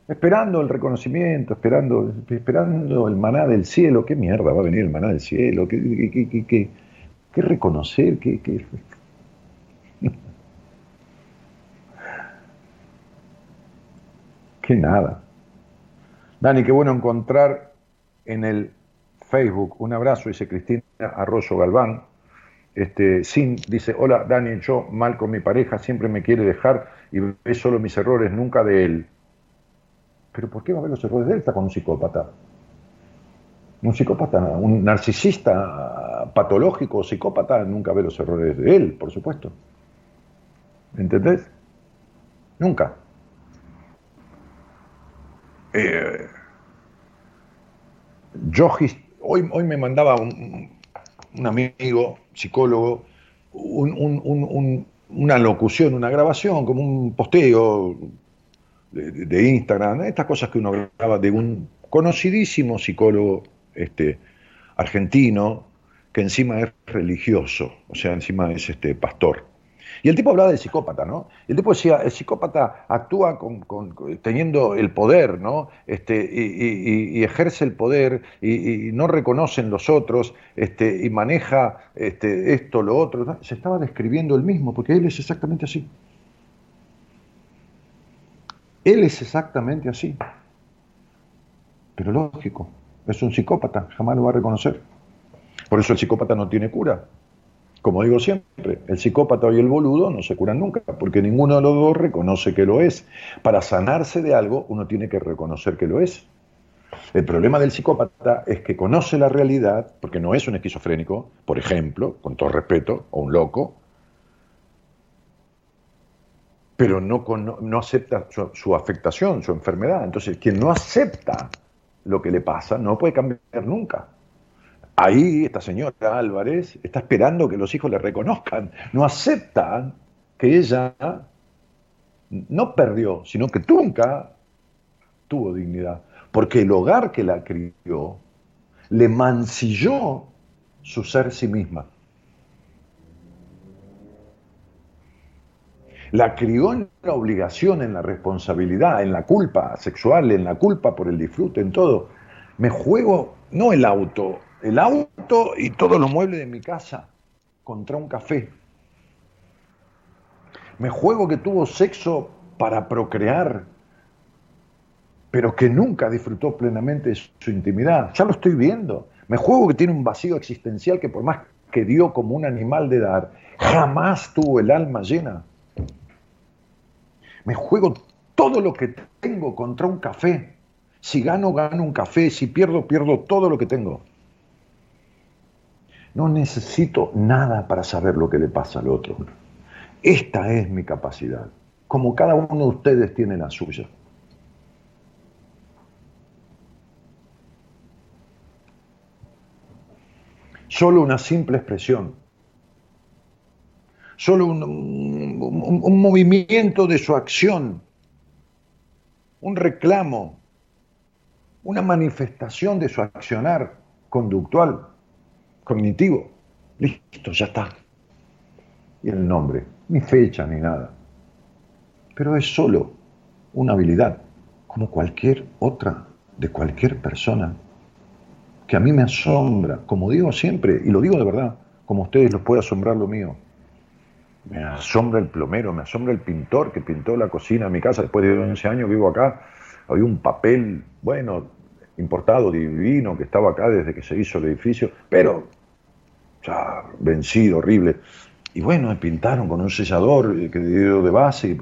Esperando el reconocimiento, esperando, esperando el maná del cielo. ¿Qué mierda va a venir el maná del cielo? ¿Qué, qué, reconocer? ¿Qué, qué... que nada. Dani, qué bueno encontrar en el Facebook. Un abrazo, dice Cristina Arroyo Galván. Este, Sin dice, hola Daniel, yo mal con mi pareja, siempre me quiere dejar y ve solo mis errores, nunca de él. Pero ¿por qué va a ver los errores de él? Está con un psicópata. Un psicópata, un narcisista patológico, psicópata, nunca ve los errores de él, por supuesto. ¿Entendés? Nunca. Eh, yo hoy, hoy me mandaba un, un amigo, psicólogo, una locución, una grabación, como un posteo de, Instagram, estas cosas que uno graba de un conocidísimo psicólogo este, argentino que encima es religioso, o sea, encima es este, pastor. Y el tipo hablaba del psicópata, ¿no? el tipo decía, el psicópata actúa con, teniendo el poder, ¿no? Este, y, ejerce el poder y, no reconoce en los otros este, y maneja este, esto, lo otro. Se estaba describiendo él mismo, porque él es exactamente así. Él es exactamente así. Pero lógico, es un psicópata, jamás lo va a reconocer. Por eso el psicópata no tiene cura. Como digo siempre, el psicópata y el boludo no se curan nunca, porque ninguno de los dos reconoce que lo es. Para sanarse de algo, uno tiene que reconocer que lo es. El problema del psicópata es que conoce la realidad, porque no es un esquizofrénico, por ejemplo, con todo respeto, o un loco, pero no, no acepta su, su, afectación, su enfermedad. Entonces, quien no acepta lo que le pasa no puede cambiar nunca. Ahí esta señora Álvarez está esperando que los hijos le reconozcan. No aceptan que ella no perdió, sino que nunca tuvo dignidad. Porque el hogar que la crió le mancilló su ser sí misma. La crió en la obligación, en la responsabilidad, en la culpa sexual, en la culpa por el disfrute, en todo. Me juego no el auto, el auto y todos los muebles de mi casa contra un café. Me juego que tuvo sexo para procrear, pero que nunca disfrutó plenamente de su intimidad. Ya lo estoy viendo. Me juego que tiene un vacío existencial que por más que dio como un animal de dar, jamás tuvo el alma llena. Me juego todo lo que tengo contra un café. Si gano, gano un café. Si pierdo, pierdo todo lo que tengo. No necesito nada para saber lo que le pasa al otro. Esta es mi capacidad, como cada uno de ustedes tiene la suya. Solo una simple expresión, solo un, un movimiento de su acción, un reclamo, una manifestación de su accionar conductual cognitivo. Listo, ya está. Y el nombre, ni fecha ni nada. Pero es solo una habilidad, como cualquier otra de cualquier persona, que a mí me asombra, como digo siempre, y lo digo de verdad, como ustedes los puede asombrar lo mío. Me asombra el plomero, me asombra el pintor que pintó la cocina en mi casa después de 11 años, vivo acá. Había un papel, bueno, importado, divino, que estaba acá desde que se hizo el edificio, pero ya vencido, horrible. Y bueno, me pintaron con un sellador eh, que dio de base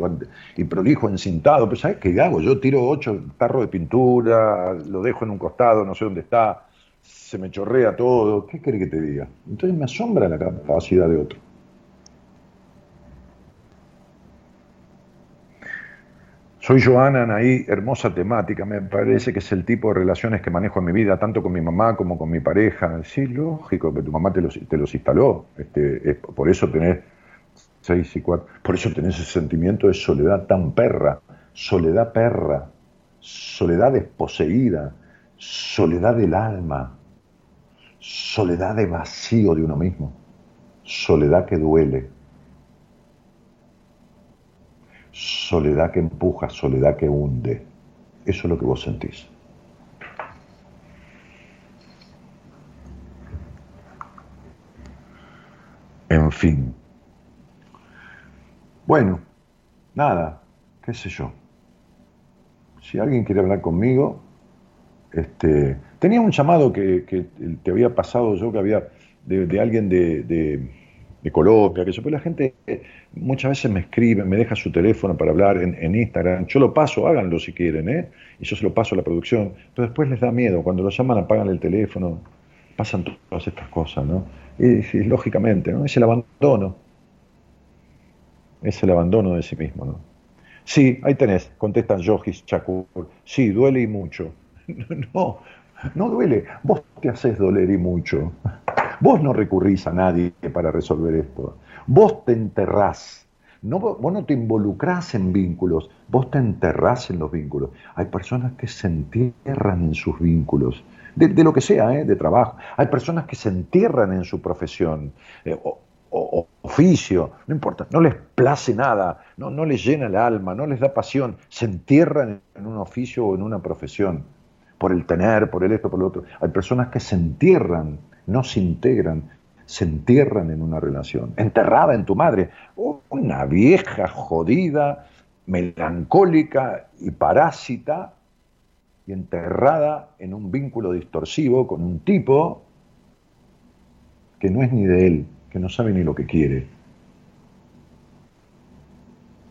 y, prolijo encintado. Pero ¿sabes qué hago? Yo tiro ocho tarros de pintura, lo dejo en un costado, no sé dónde está, se me chorrea todo. ¿Qué quiere que te diga? Entonces me asombra la capacidad de otro. Soy Joana Anaí, hermosa temática, me parece que es el tipo de relaciones que manejo en mi vida, tanto con mi mamá como con mi pareja. Sí, lógico, que tu mamá te los, te los instaló, este, por eso tenés seis y cuatro, por eso tenés ese sentimiento de soledad tan perra, soledad perra, soledad desposeída, soledad del alma, soledad de vacío de uno mismo, soledad que duele soledad que empuja, soledad que hunde. Eso es lo que vos sentís. En fin. Bueno, nada, qué sé yo. Si alguien quiere hablar conmigo, este, tenía un llamado que, te había pasado yo, que había de, alguien de de Colombia, que se la gente muchas veces me escribe, me deja su teléfono para hablar en, Instagram, yo lo paso, háganlo si quieren, ¿eh? y yo se lo paso a la producción, pero después les da miedo, cuando lo llaman apagan el teléfono, pasan todas estas cosas, ¿no? Y, lógicamente, ¿no? Es el abandono, es el abandono de sí mismo, ¿no? Sí, ahí tenés, contestan Yogis Chakur, sí, duele y mucho. No, no duele, vos te haces doler y mucho. Vos no recurrís a nadie para resolver esto. Vos te enterrás. No, vos no te involucrás en vínculos, vos te enterrás en los vínculos. Hay personas que se entierran en sus vínculos, de, lo que sea, ¿eh? de trabajo. Hay personas que se entierran en su profesión. Eh, o, oficio, no importa, no les place nada, no, no les llena el alma, no les da pasión, se entierran en un oficio o en una profesión, por el tener, por el esto, por lo otro. Hay personas que se entierran no se integran, se entierran en una relación. Enterrada en tu madre, una vieja jodida, melancólica y parásita, y enterrada en un vínculo distorsivo con un tipo que no es ni de él, que no sabe ni lo que quiere.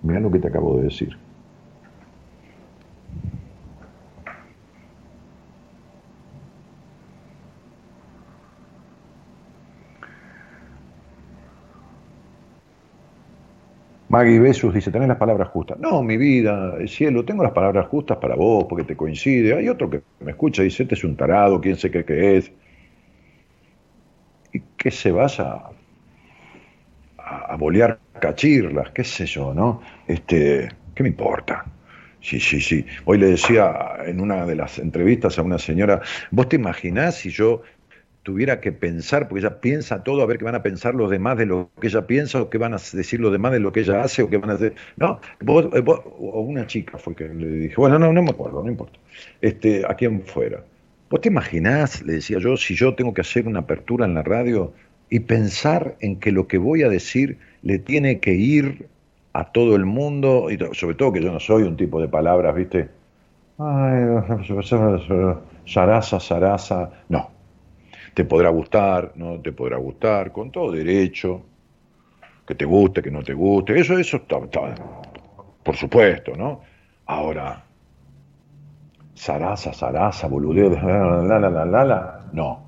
Mira lo que te acabo de decir. Maggie Besus dice, tenés las palabras justas. No, mi vida, el cielo, tengo las palabras justas para vos, porque te coincide. Hay otro que me escucha y dice, este es un tarado, quién sé qué, qué es. Y que se vaya a, a bolear cachirlas, qué sé yo, ¿no? Este, ¿qué me importa? Sí, sí, sí. Hoy le decía en una de las entrevistas a una señora, ¿vos te imaginás si yo tuviera que pensar, porque ella piensa todo, a ver qué van a pensar los demás de lo que ella piensa, o qué van a decir los demás de lo que ella hace, o qué van a hacer. No, vos, eh, o una chica fue que le dije, bueno, no, no me acuerdo, no importa. Este, a quién fuera. ¿Vos te imaginás, le decía yo, si yo tengo que hacer una apertura en la radio y pensar en que lo que voy a decir le tiene que ir a todo el mundo, y sobre todo que yo no soy un tipo de palabras, ¿viste? Ay, zaraza, zaraza. No, te podrá gustar, no te podrá gustar, con todo derecho, que te guste, que no te guste, eso, eso está, por supuesto, ¿no? Ahora, zaraza, zaraza, boludeo, la, la, la, la, la, no.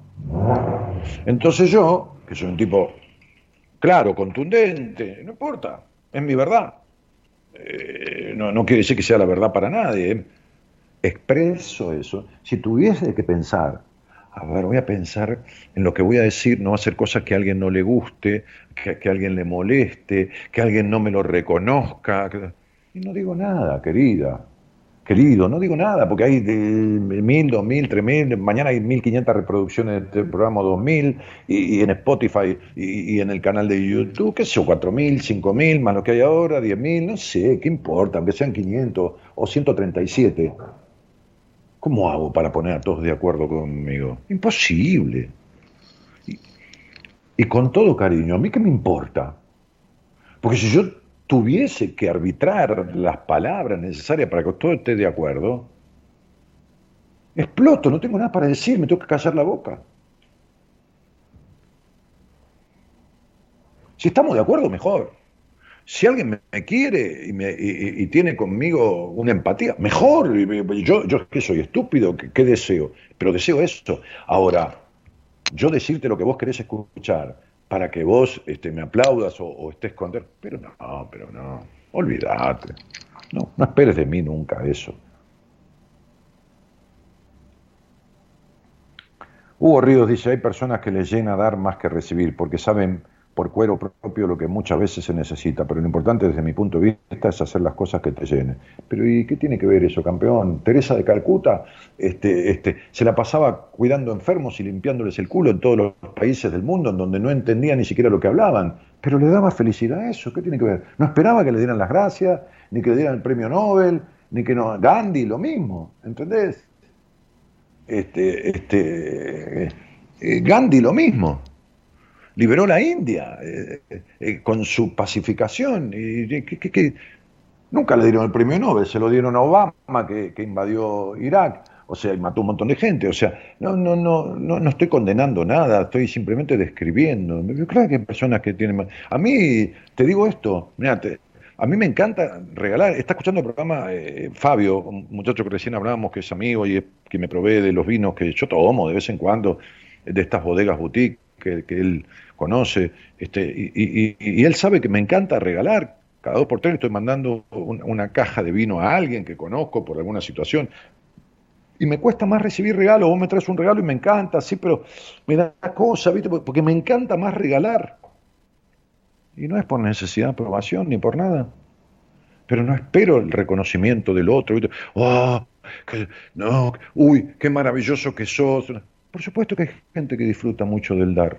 Entonces yo, que soy un tipo claro, contundente, no importa, es mi verdad. Eh, no, no quiere decir que sea la verdad para nadie. Expreso eso. Si tuviese que pensar, a ver, voy a pensar en lo que voy a decir, no ser cosas que a alguien no le guste, que, que a alguien le moleste, que alguien no me lo reconozca. Y no digo nada, querida querido, no digo nada, porque hay de mil, dos mil, tres mil, mañana hay mil quinientas reproducciones del programa 2000 y, y en Spotify y, en el canal de YouTube, qué sé yo, cuatro mil, cinco mil, más lo que hay ahora, diez mil, no sé, qué importa, aunque sean 500 o 137. ¿Cómo hago para poner a todos de acuerdo conmigo? Imposible. Y, con todo cariño, ¿a mí qué me importa? Porque si yo tuviese que arbitrar las palabras necesarias para que todo esté de acuerdo, exploto, no tengo nada para decir, me tengo que callar la boca. Si estamos de acuerdo, mejor. Si alguien me quiere y, me, y, tiene conmigo una empatía, mejor. Yo, yo que soy estúpido, ¿qué, deseo? Pero deseo eso. Ahora, yo decirte lo que vos querés escuchar para que vos este, me aplaudas o, estés contento. Pero no, pero no, olvídate. No, no esperes de mí nunca eso. Hugo Ríos dice, hay personas que les llena dar más que recibir, porque saben por cuero propio lo que muchas veces se necesita, pero lo importante desde mi punto de vista es hacer las cosas que te llenen. Pero ¿y qué tiene que ver eso, campeón? Teresa de Calcuta este, este, se la pasaba cuidando enfermos y limpiándoles el culo en todos los países del mundo en donde no entendía ni siquiera lo que hablaban, pero le daba felicidad a eso, ¿qué tiene que ver? No esperaba que le dieran las gracias, ni que le dieran el premio Nobel, ni que no... Gandhi, lo mismo, ¿entendés? Este, este, eh, Gandhi, lo mismo liberó la India eh, eh, con su pacificación. Y, nunca le dieron el premio Nobel, se lo dieron a Obama que, invadió Irak, o sea, y mató un montón de gente. O sea, no, no, no, no, no estoy condenando nada, estoy simplemente describiendo. Creo que hay personas que tienen A mí, te digo esto, mirate, a mí me encanta regalar. Está escuchando el programa eh, Fabio, un muchacho que recién hablábamos, que es amigo y que me provee de los vinos que yo tomo de vez en cuando, de estas bodegas boutique que, él conoce, este, y, él sabe que me encanta regalar. Cada dos por tres estoy mandando una caja de vino a alguien que conozco por alguna situación. Y me cuesta más recibir regalos. Vos me traes un regalo y me encanta, sí, pero me da cosa, ¿viste? Porque me encanta más regalar. Y no es por necesidad de aprobación ni por nada. Pero no espero el reconocimiento del otro. ¡Oh! no, uy, qué maravilloso que sos. Por supuesto que hay gente que disfruta mucho del dar.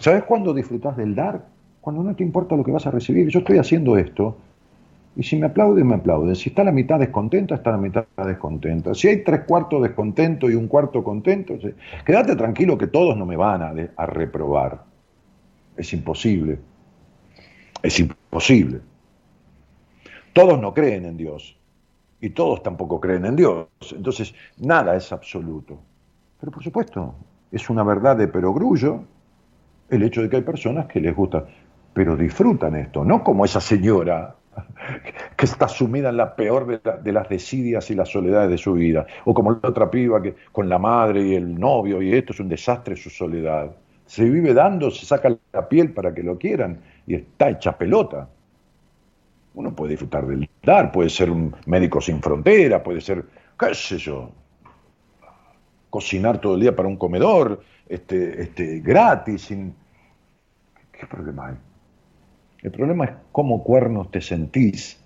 ¿Sabes cuándo disfrutas del dar? Cuando no te importa lo que vas a recibir. Yo estoy haciendo esto y si me aplauden, me aplauden. Si está la mitad descontenta, está la mitad descontenta. Si hay tres cuartos descontentos y un cuarto contento, quédate tranquilo que todos no me van a reprobar. Es imposible. Es imposible. Todos no creen en Dios y todos tampoco creen en Dios. Entonces, nada es absoluto. Pero por supuesto, es una verdad de perogrullo el hecho de que hay personas que les gusta, pero disfrutan esto, no como esa señora que está sumida en la peor de, las desidias y las soledades de su vida, o como la otra piba que con la madre y el novio y esto es un desastre su soledad. Se vive dando, se saca la piel para que lo quieran y está hecha pelota. Uno puede disfrutar del dar, puede ser un médico sin frontera, puede ser, qué sé yo, cocinar todo el día para un comedor, este, este, gratis, sin... ¿Qué problema hay? El problema es cómo cuernos te sentís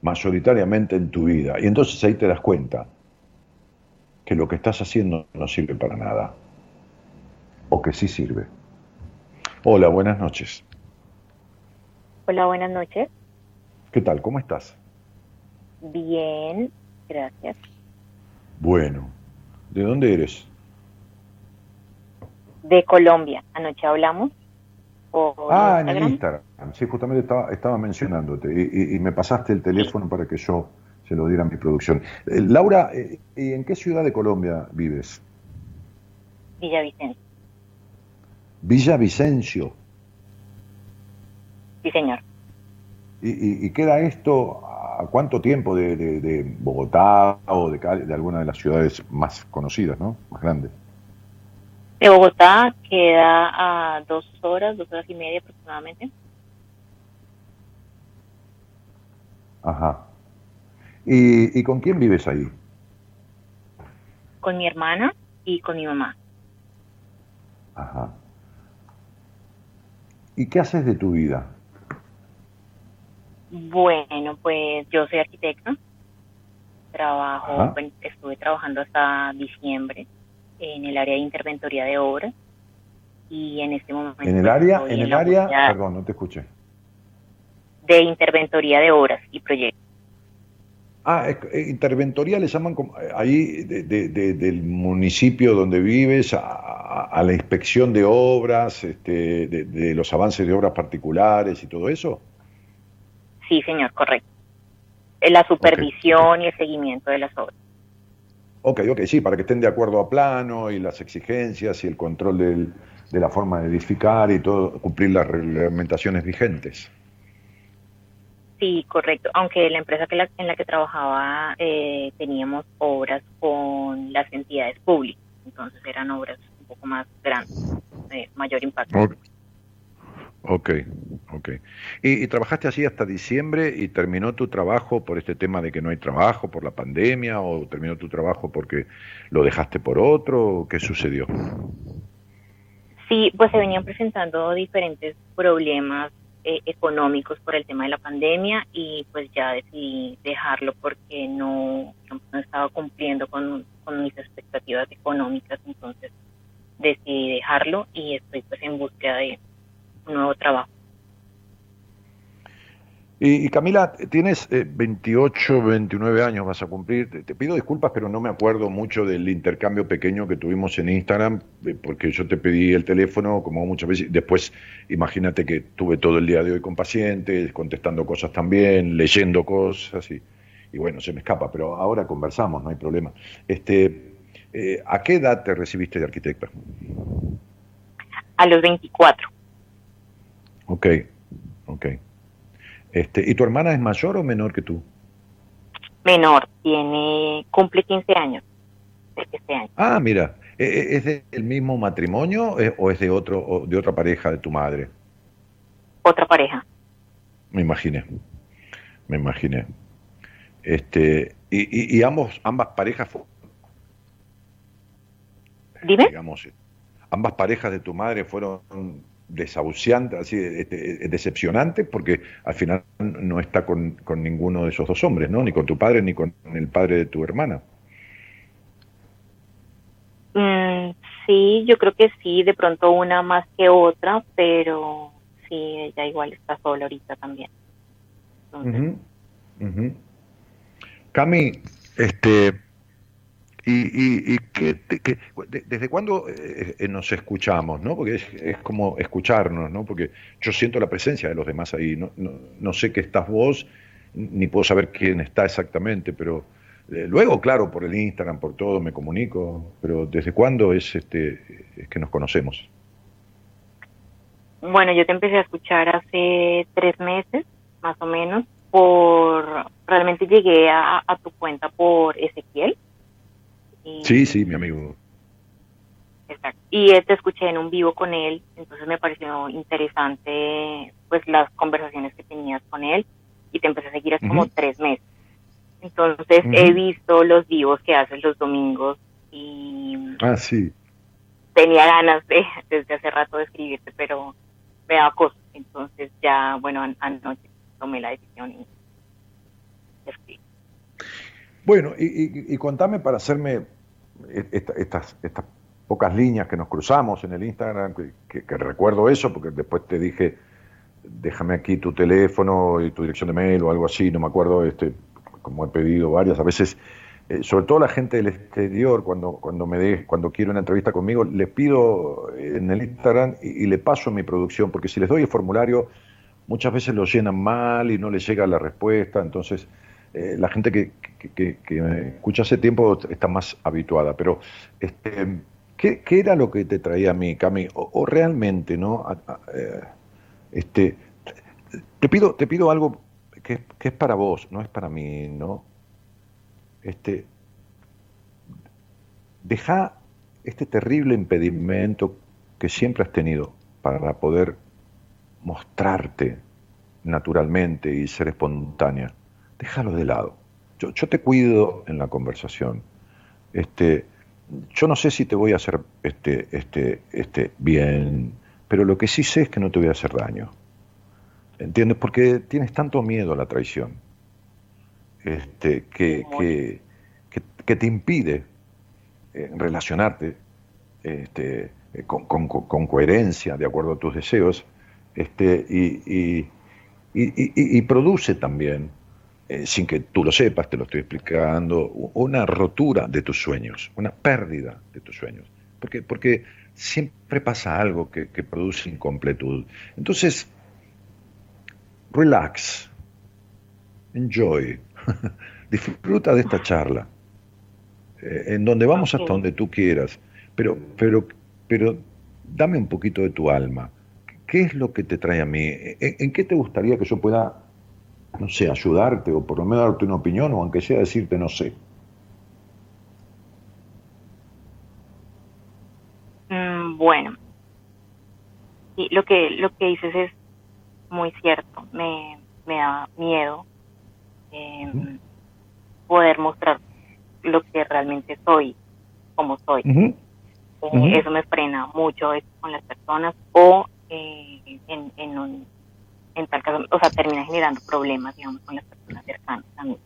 mayoritariamente en tu vida. Y entonces ahí te das cuenta que lo que estás haciendo no sirve para nada. O que sí sirve. Hola, buenas noches. Hola, buenas noches. ¿Qué tal? ¿Cómo estás? Bien, gracias. Bueno, ¿de dónde eres? de Colombia. Anoche hablamos. ah, en el Instagram. Sí, justamente estaba, estaba mencionándote y, me pasaste el teléfono para que yo se lo diera a mi producción. Eh, Laura, eh, ¿y ¿en qué ciudad de Colombia vives? Villavicencio. Villavicencio. Sí, señor. ¿Y, queda esto a cuánto tiempo de, Bogotá o de, de alguna de las ciudades más conocidas, ¿no? Más grandes. De Bogotá queda a dos horas, dos horas y media aproximadamente. Ajá. ¿Y, ¿Y con quién vives ahí? Con mi hermana y con mi mamá. Ajá. ¿Y qué haces de tu vida? Bueno, pues yo soy arquitecta. Trabajo, estuve trabajando hasta diciembre en el área de interventoría de obras y en este momento... ¿En el área? ¿En el área? Perdón, no te escuché. De interventoría de obras y proyectos. Ah, eh, interventoría le llaman eh, ahí del municipio donde vives a, la inspección de obras, este, de, los avances de obras particulares y todo eso. Sí, señor, correcto. La supervisión y el seguimiento de las obras. Ok, ok, sí, para que estén de acuerdo a plano y las exigencias y el control de la forma de edificar y todo, cumplir las reglamentaciones vigentes. Sí, correcto. Aunque la empresa que en la que trabajaba eh, teníamos obras con las entidades públicas, entonces eran obras un poco más grandes, de mayor impacto. Ok, ok. ¿Y, trabajaste así hasta diciembre y terminó tu trabajo por este tema de que no hay trabajo, por la pandemia, o terminó tu trabajo porque lo dejaste por otro? ¿Qué sucedió? Sí, pues se venían presentando diferentes problemas eh, económicos por el tema de la pandemia y pues ya decidí dejarlo porque no, no estaba cumpliendo con, mis expectativas económicas, entonces decidí dejarlo y estoy pues en búsqueda de un nuevo trabajo. Y, Camila, tienes 28, eh, 29 años, vas a cumplir. Te, pido disculpas, pero no me acuerdo mucho del intercambio pequeño que tuvimos en Instagram, eh, porque yo te pedí el teléfono como muchas veces. Después, imagínate que tuve todo el día de hoy con pacientes, contestando cosas también, leyendo cosas, y, y bueno, se me escapa, pero ahora conversamos, no hay problema. Este, eh, ¿A qué edad te recibiste de arquitecta? A los 24. Ok, ok. Este, ¿Y tu hermana es mayor o menor que tú? Menor, tiene cumple 15 años. Este año. Ah, mira, ¿e, e, ¿es del mismo matrimonio eh, o es de otro de otra pareja de tu madre? Otra pareja. Me imaginé, me imaginé. Este, y, y, ambos, ambas parejas. Dime. Digamos, ambas parejas de tu madre fueron desahuciante, así, este, decepcionante, porque al final no está con, ninguno de esos dos hombres, ¿no? Ni con tu padre ni con el padre de tu hermana. Mm, sí, yo creo que sí, de pronto una más que otra, pero sí, ella igual está sola ahorita también. Cami, este, ¿Y, y, desde cuándo eh, nos escuchamos? ¿no? Porque es, como escucharnos, ¿no? porque yo siento la presencia de los demás ahí. No, no, sé qué estás vos, ni puedo saber quién está exactamente, pero eh, luego, claro, por el Instagram, por todo, me comunico. Pero ¿desde cuándo es, este, es que nos conocemos? Bueno, yo te empecé a escuchar hace tres meses, más o menos, por realmente llegué a tu cuenta por Ezequiel sí, sí, mi amigo. Exacto. Y te escuché en un vivo con él, entonces me pareció interesante pues las conversaciones que tenías con él y te empecé a seguir hace como tres meses. Entonces he visto los vivos que haces los domingos y... Ah, sí. Tenía ganas de, desde hace rato de escribirte, pero me daba cosas. Entonces ya, bueno, anoche tomé la decisión y escribí. Bueno, y, contame para hacerme estas, estas pocas líneas que nos cruzamos en el Instagram, que, recuerdo eso, porque después te dije, déjame aquí tu teléfono y tu dirección de mail o algo así, no me acuerdo, este, como he pedido varias, a veces, eh, sobre todo la gente del exterior, cuando, cuando, me de, cuando quiere una entrevista conmigo, le pido en el Instagram y, y le paso mi producción, porque si les doy el formulario, muchas veces lo llenan mal y no les llega la respuesta, entonces eh, la gente que, que, escucha hace tiempo está más habituada, pero este, ¿qué, era lo que te traía a mí, Cami? O, realmente, ¿no? Eh, este, te pido, te pido algo que, es para vos, no es para mí, ¿no? Este, deja este terrible impedimento que siempre has tenido para poder mostrarte naturalmente y ser espontánea, déjalo de lado. Yo, yo, te cuido en la conversación. Este, yo no sé si te voy a hacer este, este, este bien, pero lo que sí sé es que no te voy a hacer daño. ¿Entiendes? Porque tienes tanto miedo a la traición este, que, que, te impide eh, relacionarte este, eh, con, con, coherencia, de acuerdo a tus deseos, este, y, y, produce también, eh, sin que tú lo sepas, te lo estoy explicando, una rotura de tus sueños, una pérdida de tus sueños. Porque, porque siempre pasa algo que, que produce incompletud. Entonces, relax, enjoy, disfruta de esta charla, eh, en donde vamos hasta donde tú quieras, pero, pero, pero dame un poquito de tu alma. ¿Qué es lo que te trae a mí? ¿En, qué te gustaría que yo pueda, no sé, ayudarte o por lo menos darte una opinión o aunque sea decirte no sé? Mm, bueno, sí, lo que lo que dices es muy cierto. Me, me da miedo em, poder mostrar lo que realmente soy, como soy. Eh, eso me frena mucho con las personas o eh, en, en, un, en tal caso, o sea, termina generando problemas, digamos, con las personas cercanas a mí.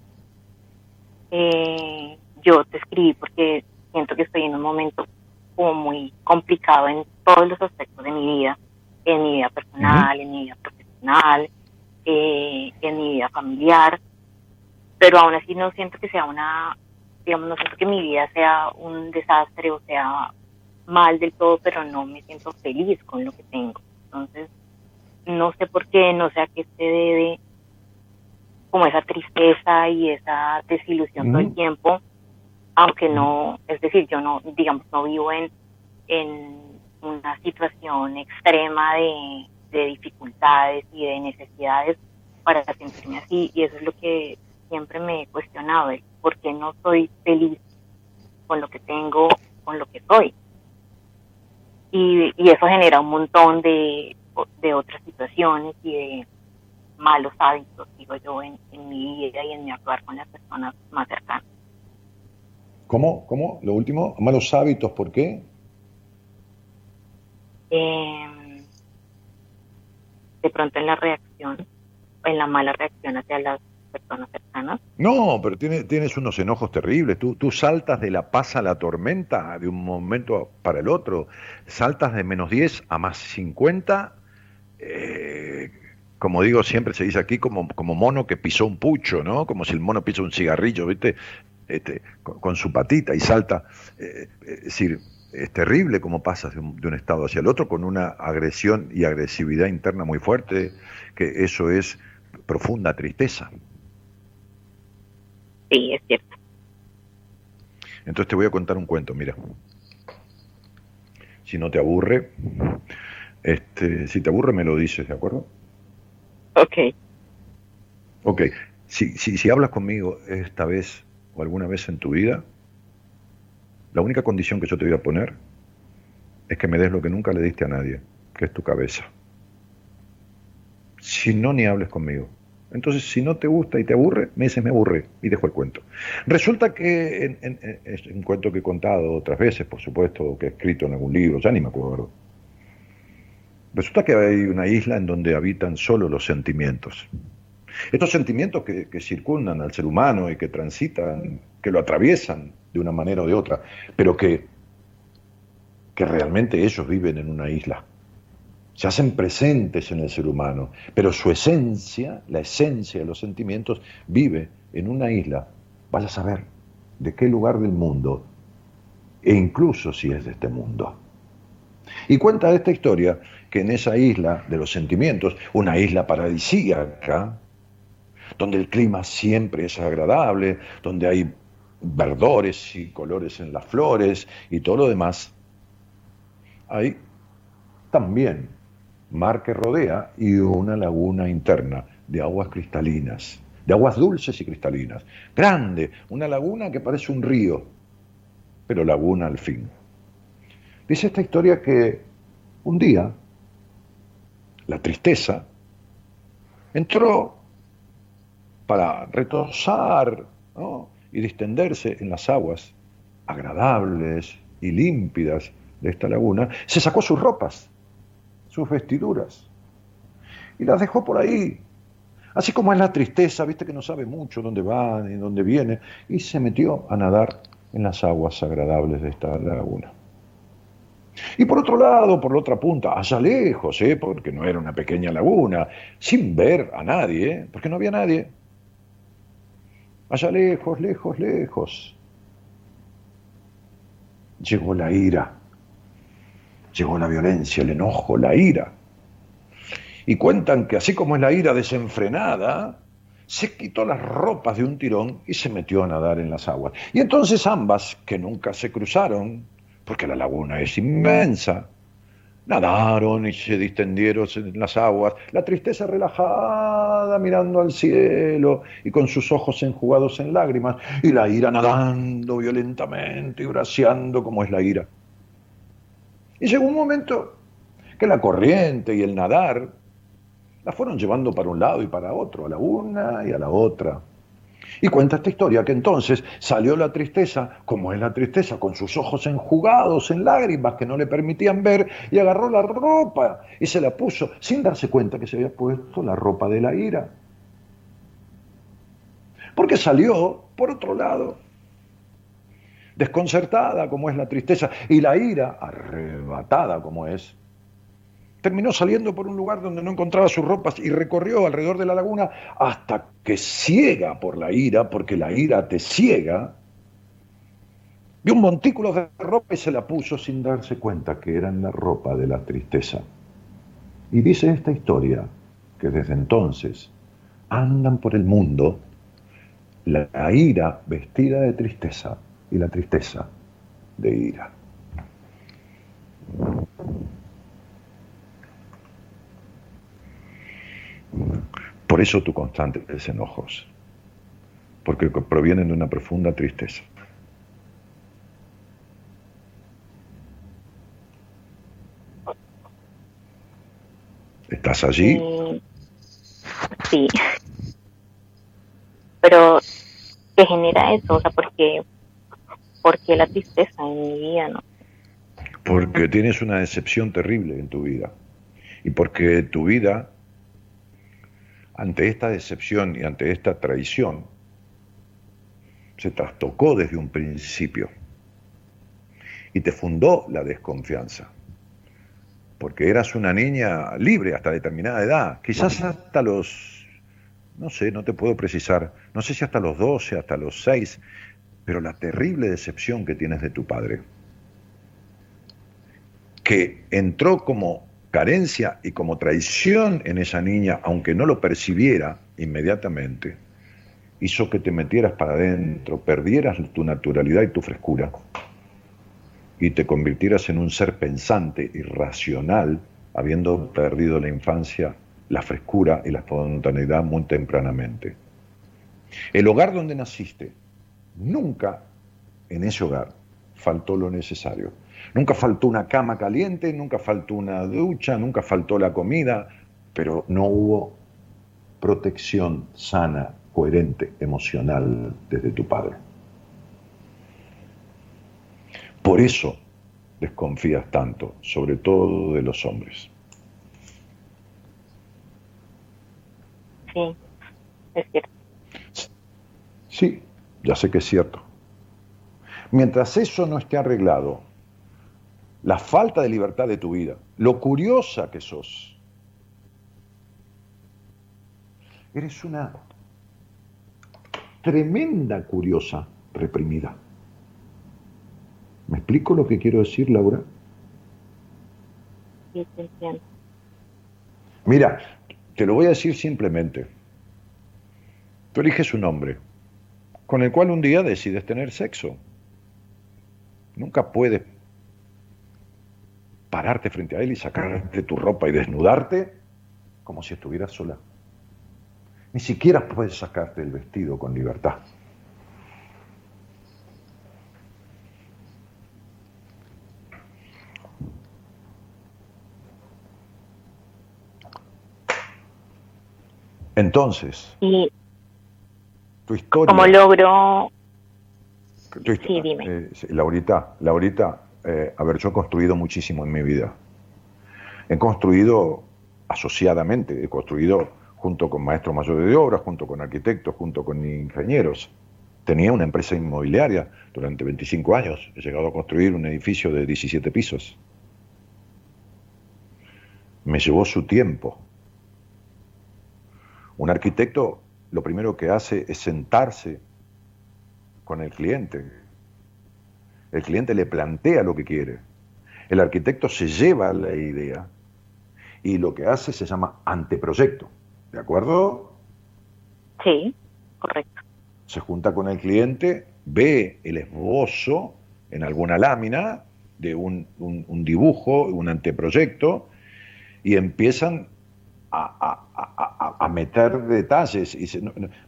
Eh, yo te escribí porque siento que estoy en un momento como muy complicado en todos los aspectos de mi vida, en mi vida personal, en mi vida profesional eh, en mi vida familiar, pero aún así no siento que sea una, digamos, no siento que mi vida sea un desastre o sea mal del todo, pero no me siento feliz con lo que tengo. Entonces, no sé por qué, no sé a qué se debe como esa tristeza y esa desilusión todo el tiempo, aunque no, es decir, yo no, digamos, no vivo en, en una situación extrema de, de dificultades y de necesidades para sentirme así y eso es lo que siempre me he cuestionado, el por qué no soy feliz con lo que tengo, con lo que soy. Y, eso genera un montón de, de, otras situaciones y de malos hábitos, digo yo, en, mi vida y en mi actuar con las personas más cercanas. ¿Cómo? ¿Cómo? Lo último, malos hábitos, ¿por qué? Eh, de pronto en la reacción, en la mala reacción hacia las personas cercanas. No, pero tienes, tienes unos enojos terribles. Tú, tú saltas de la paz a la tormenta de un momento para el otro. Saltas de menos 10 a más 50. Eh, como digo, siempre se dice aquí, como, como mono que pisó un pucho, ¿no? Como si el mono pisa un cigarrillo, ¿viste? Este, con, su patita y salta. Eh, es decir, es terrible cómo pasas de un, estado hacia el otro con una agresión y agresividad interna muy fuerte, que eso es profunda tristeza. Sí, es cierto. Entonces te voy a contar un cuento, mira. Si no te aburre, este, si te aburre me lo dices, ¿de acuerdo? Ok. Ok. Si, si, si hablas conmigo esta vez o alguna vez en tu vida, la única condición que yo te voy a poner es que me des lo que nunca le diste a nadie, que es tu cabeza. Si no, ni hables conmigo. Entonces, si no te gusta y te aburre, me dices me aburre y dejo el cuento. Resulta que es un cuento que he contado otras veces, por supuesto, que he escrito en algún libro, ya ni me acuerdo. Resulta que hay una isla en donde habitan solo los sentimientos. Estos sentimientos que, que circundan al ser humano y que transitan, que lo atraviesan de una manera o de otra, pero que, que realmente ellos viven en una isla. Se hacen presentes en el ser humano, pero su esencia, la esencia de los sentimientos, vive en una isla. Vaya a saber de qué lugar del mundo, e incluso si es de este mundo. Y cuenta esta historia que en esa isla de los sentimientos, una isla paradisíaca, donde el clima siempre es agradable, donde hay verdores y colores en las flores y todo lo demás, hay también mar que rodea y una laguna interna de aguas cristalinas, de aguas dulces y cristalinas. Grande, una laguna que parece un río, pero laguna al fin. Dice esta historia que un día la tristeza entró para retosar y distenderse en las aguas agradables y límpidas de esta laguna, se sacó sus ropas, sus vestiduras, y las dejó por ahí. Así como es la tristeza, viste que no sabe mucho dónde va ni dónde viene, y se metió a nadar en las aguas agradables de esta laguna. Y por otro lado, por la otra punta, allá lejos, ¿eh? porque no era una pequeña laguna, sin ver a nadie, ¿eh? porque no había nadie. Allá lejos, lejos, lejos. Llegó la ira, llegó la violencia, el enojo, la ira. Y cuentan que así como es la ira desenfrenada, se quitó las ropas de un tirón y se metió a nadar en las aguas. Y entonces ambas, que nunca se cruzaron, porque la laguna es inmensa. Nadaron y se distendieron en las aguas, la tristeza relajada mirando al cielo y con sus ojos enjugados en lágrimas, y la ira nadando violentamente y braceando como es la ira. Y llegó un momento que la corriente y el nadar la fueron llevando para un lado y para otro, a la una y a la otra. Y cuenta esta historia que entonces salió la tristeza, como es la tristeza, con sus ojos enjugados en lágrimas que no le permitían ver, y agarró la ropa y se la puso sin darse cuenta que se había puesto la ropa de la ira. Porque salió por otro lado, desconcertada como es la tristeza, y la ira, arrebatada como es, terminó saliendo por un lugar donde no encontraba sus ropas y recorrió alrededor de la laguna hasta que ciega por la ira, porque la ira te ciega, vio un montículo de ropa y se la puso sin darse cuenta que eran la ropa de la tristeza. Y dice esta historia que desde entonces andan por el mundo la ira vestida de tristeza y la tristeza de ira. Por eso tu constante enojos, porque provienen de una profunda tristeza. ¿Estás allí? Sí. Pero, ¿qué genera eso? O sea, ¿por qué, la tristeza en mi vida, no? Porque tienes una decepción terrible en tu vida. Y porque tu vida ante esta decepción y ante esta traición, se trastocó desde un principio y te fundó la desconfianza, porque eras una niña libre hasta determinada edad, quizás hasta los, no sé, no te puedo precisar, no sé si hasta los 12, hasta los 6, pero la terrible decepción que tienes de tu padre, que entró como carencia y como traición en esa niña, aunque no lo percibiera inmediatamente, hizo que te metieras para adentro, perdieras tu naturalidad y tu frescura y te convirtieras en un ser pensante y racional, habiendo perdido la infancia, la frescura y la espontaneidad muy tempranamente. El hogar donde naciste, nunca en ese hogar faltó lo necesario Nunca faltó una cama caliente, nunca faltó una ducha, nunca faltó la comida, pero no hubo protección sana, coherente, emocional desde tu padre. Por eso desconfías tanto, sobre todo de los hombres. Sí, es cierto. Sí, ya sé que es cierto. Mientras eso no esté arreglado, la falta de libertad de tu vida, lo curiosa que sos. Eres una tremenda curiosa reprimida. ¿Me explico lo que quiero decir, Laura? Sí. Mira, te lo voy a decir simplemente. Tú eliges un hombre con el cual un día decides tener sexo. Nunca puedes pararte frente a él y sacarte tu ropa y desnudarte como si estuvieras sola. ni siquiera puedes sacarte el vestido con libertad. Entonces, y tu historia. ¿Cómo logro? sí, dime. Eh, Laurita, Laurita eh, a ver, yo he construido muchísimo en mi vida. He construido asociadamente, he construido junto con maestros mayores de obras, junto con arquitectos, junto con ingenieros. Tenía una empresa inmobiliaria durante 25 años. He llegado a construir un edificio de 17 pisos. Me llevó su tiempo. Un arquitecto lo primero que hace es sentarse con el cliente. El cliente le plantea lo que quiere. El arquitecto se lleva la idea y lo que hace se llama anteproyecto. ¿De acuerdo? Sí, correcto. Se junta con el cliente, ve el esbozo en alguna lámina de un, un dibujo, un anteproyecto, y empiezan a, meter detalles. Y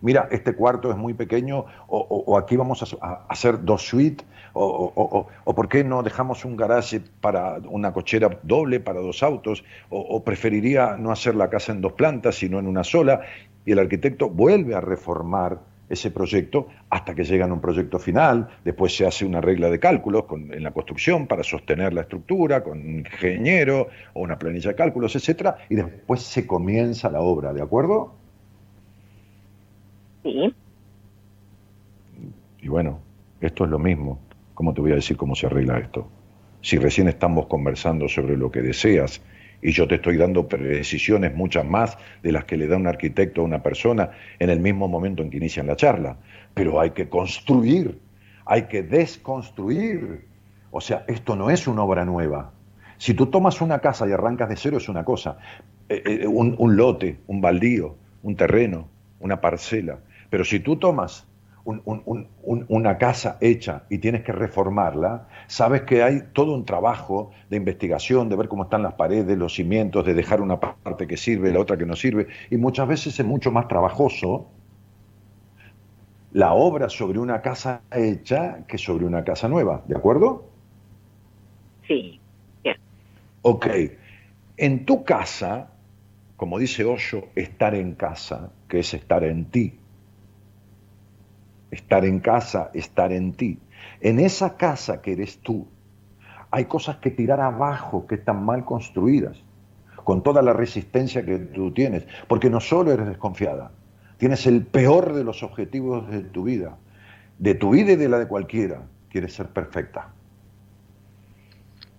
mira, este cuarto es muy pequeño, o, aquí vamos a, hacer dos suites, o, o, por qué no dejamos un garaje para una cochera doble para dos autos, o preferiría no hacer la casa en dos plantas, sino en una sola. Y el arquitecto vuelve a reformar ese proyecto hasta que llegan a un proyecto final, después se hace una regla de cálculos en la construcción para sostener la estructura con un ingeniero o una planilla de cálculos, etcétera, y después se comienza la obra, ¿de acuerdo? Sí. Y bueno, esto es lo mismo. ¿Cómo te voy a decir cómo se arregla esto? Si recién estamos conversando sobre lo que deseas y yo te estoy dando precisiones muchas más de las que le da un arquitecto a una persona en el mismo momento en que inician la charla. Pero hay que construir, hay que desconstruir. O sea, esto no es una obra nueva. Si tú tomas una casa y arrancas de cero es una cosa, eh, eh, un, un lote, un baldío, un terreno, una parcela. Pero si tú tomas una casa hecha y tienes que reformarla, sabes que hay todo un trabajo de investigación, de ver cómo están las paredes, los cimientos, de dejar una parte que sirve, la otra que no sirve, y muchas veces es mucho más trabajoso la obra sobre una casa hecha que sobre una casa nueva, ¿de acuerdo? Sí. Ok. En tu casa, como dice Osho, estar en casa, que es estar en ti, estar en casa, estar en ti. En esa casa que eres tú, hay cosas que tirar abajo que están mal construidas, con toda la resistencia que tú tienes, porque no solo eres desconfiada, tienes el peor de los objetivos de tu vida, de tu vida y de la de cualquiera, quieres ser perfecta.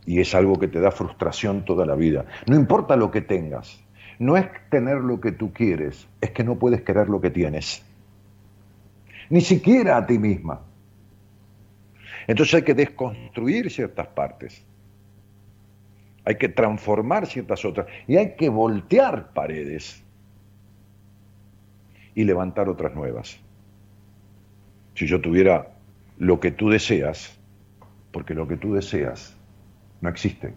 Y es algo que te da frustración toda la vida. No importa lo que tengas, no es tener lo que tú quieres, es que no puedes querer lo que tienes ni siquiera a ti misma. Entonces hay que desconstruir ciertas partes, hay que transformar ciertas otras y hay que voltear paredes y levantar otras nuevas. Si yo tuviera lo que tú deseas, porque lo que tú deseas no existe.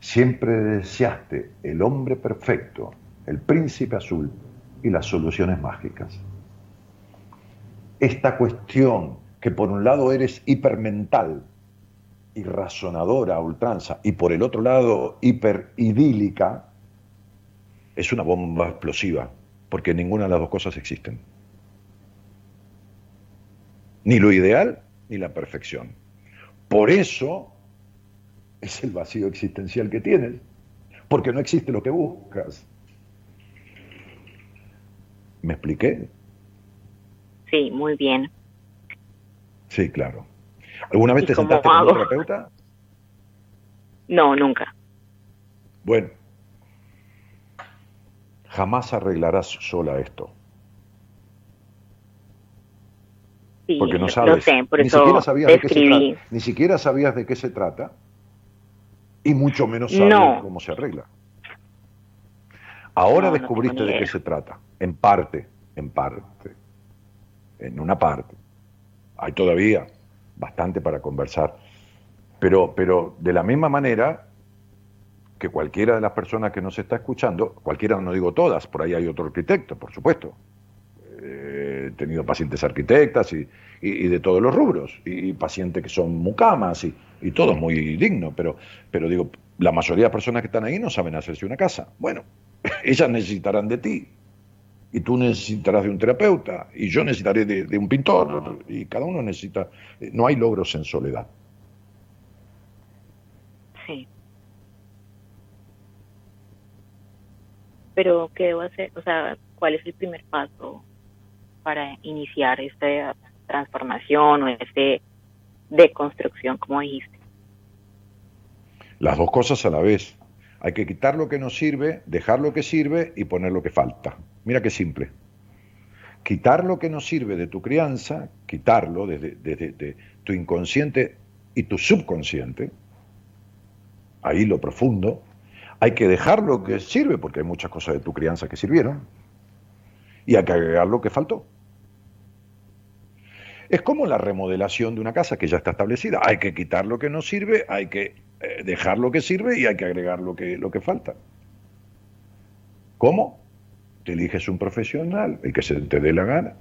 Siempre deseaste el hombre perfecto, el príncipe azul y las soluciones mágicas esta cuestión que por un lado eres hipermental y razonadora ultranza y por el otro lado hiperidílica, es una bomba explosiva, porque ninguna de las dos cosas existen. Ni lo ideal ni la perfección. Por eso es el vacío existencial que tienes, porque no existe lo que buscas. ¿Me expliqué? Sí, muy bien. Sí, claro. ¿Alguna vez te sentaste con un terapeuta? No, nunca. Bueno, jamás arreglarás sola esto. Sí, porque no sabes, por ni siquiera sabías de qué se trata, ni siquiera sabías de qué se trata y mucho menos sabes cómo se arregla. Ahora descubriste de qué se trata, en parte, en parte en una parte. Hay todavía bastante para conversar. Pero, pero de la misma manera que cualquiera de las personas que nos está escuchando, cualquiera no digo todas, por ahí hay otro arquitecto, por supuesto, tenido pacientes arquitectas y, de todos los rubros, y, pacientes que son mucamas y, y todo es muy digno, pero, pero digo, la mayoría de las personas que están ahí no saben hacerse una casa. Bueno, ellas necesitarán de ti, y tú necesitarás de un terapeuta, y yo necesitaré de, un pintor, y cada uno necesita, no hay logros en soledad. Sí. Pero, ¿qué debo hacer? O sea, ¿cuál es el primer paso para iniciar esta transformación o esta deconstrucción, como dijiste? Las dos cosas a la vez. Hay que quitar lo que no sirve, dejar lo que sirve y poner lo que falta. Mira qué simple. Quitar lo que no sirve de tu crianza, quitarlo desde, tu inconsciente y tu subconsciente, ahí lo profundo, hay que dejar lo que sirve, porque hay muchas cosas de tu crianza que sirvieron, y hay que agregar lo que faltó. Es como la remodelación de una casa que ya está establecida. Hay que quitar lo que no sirve, hay que eh, dejar lo que sirve y hay que agregar lo que, lo que falta. ¿Cómo? Te eliges un profesional, el que se te dé la gana,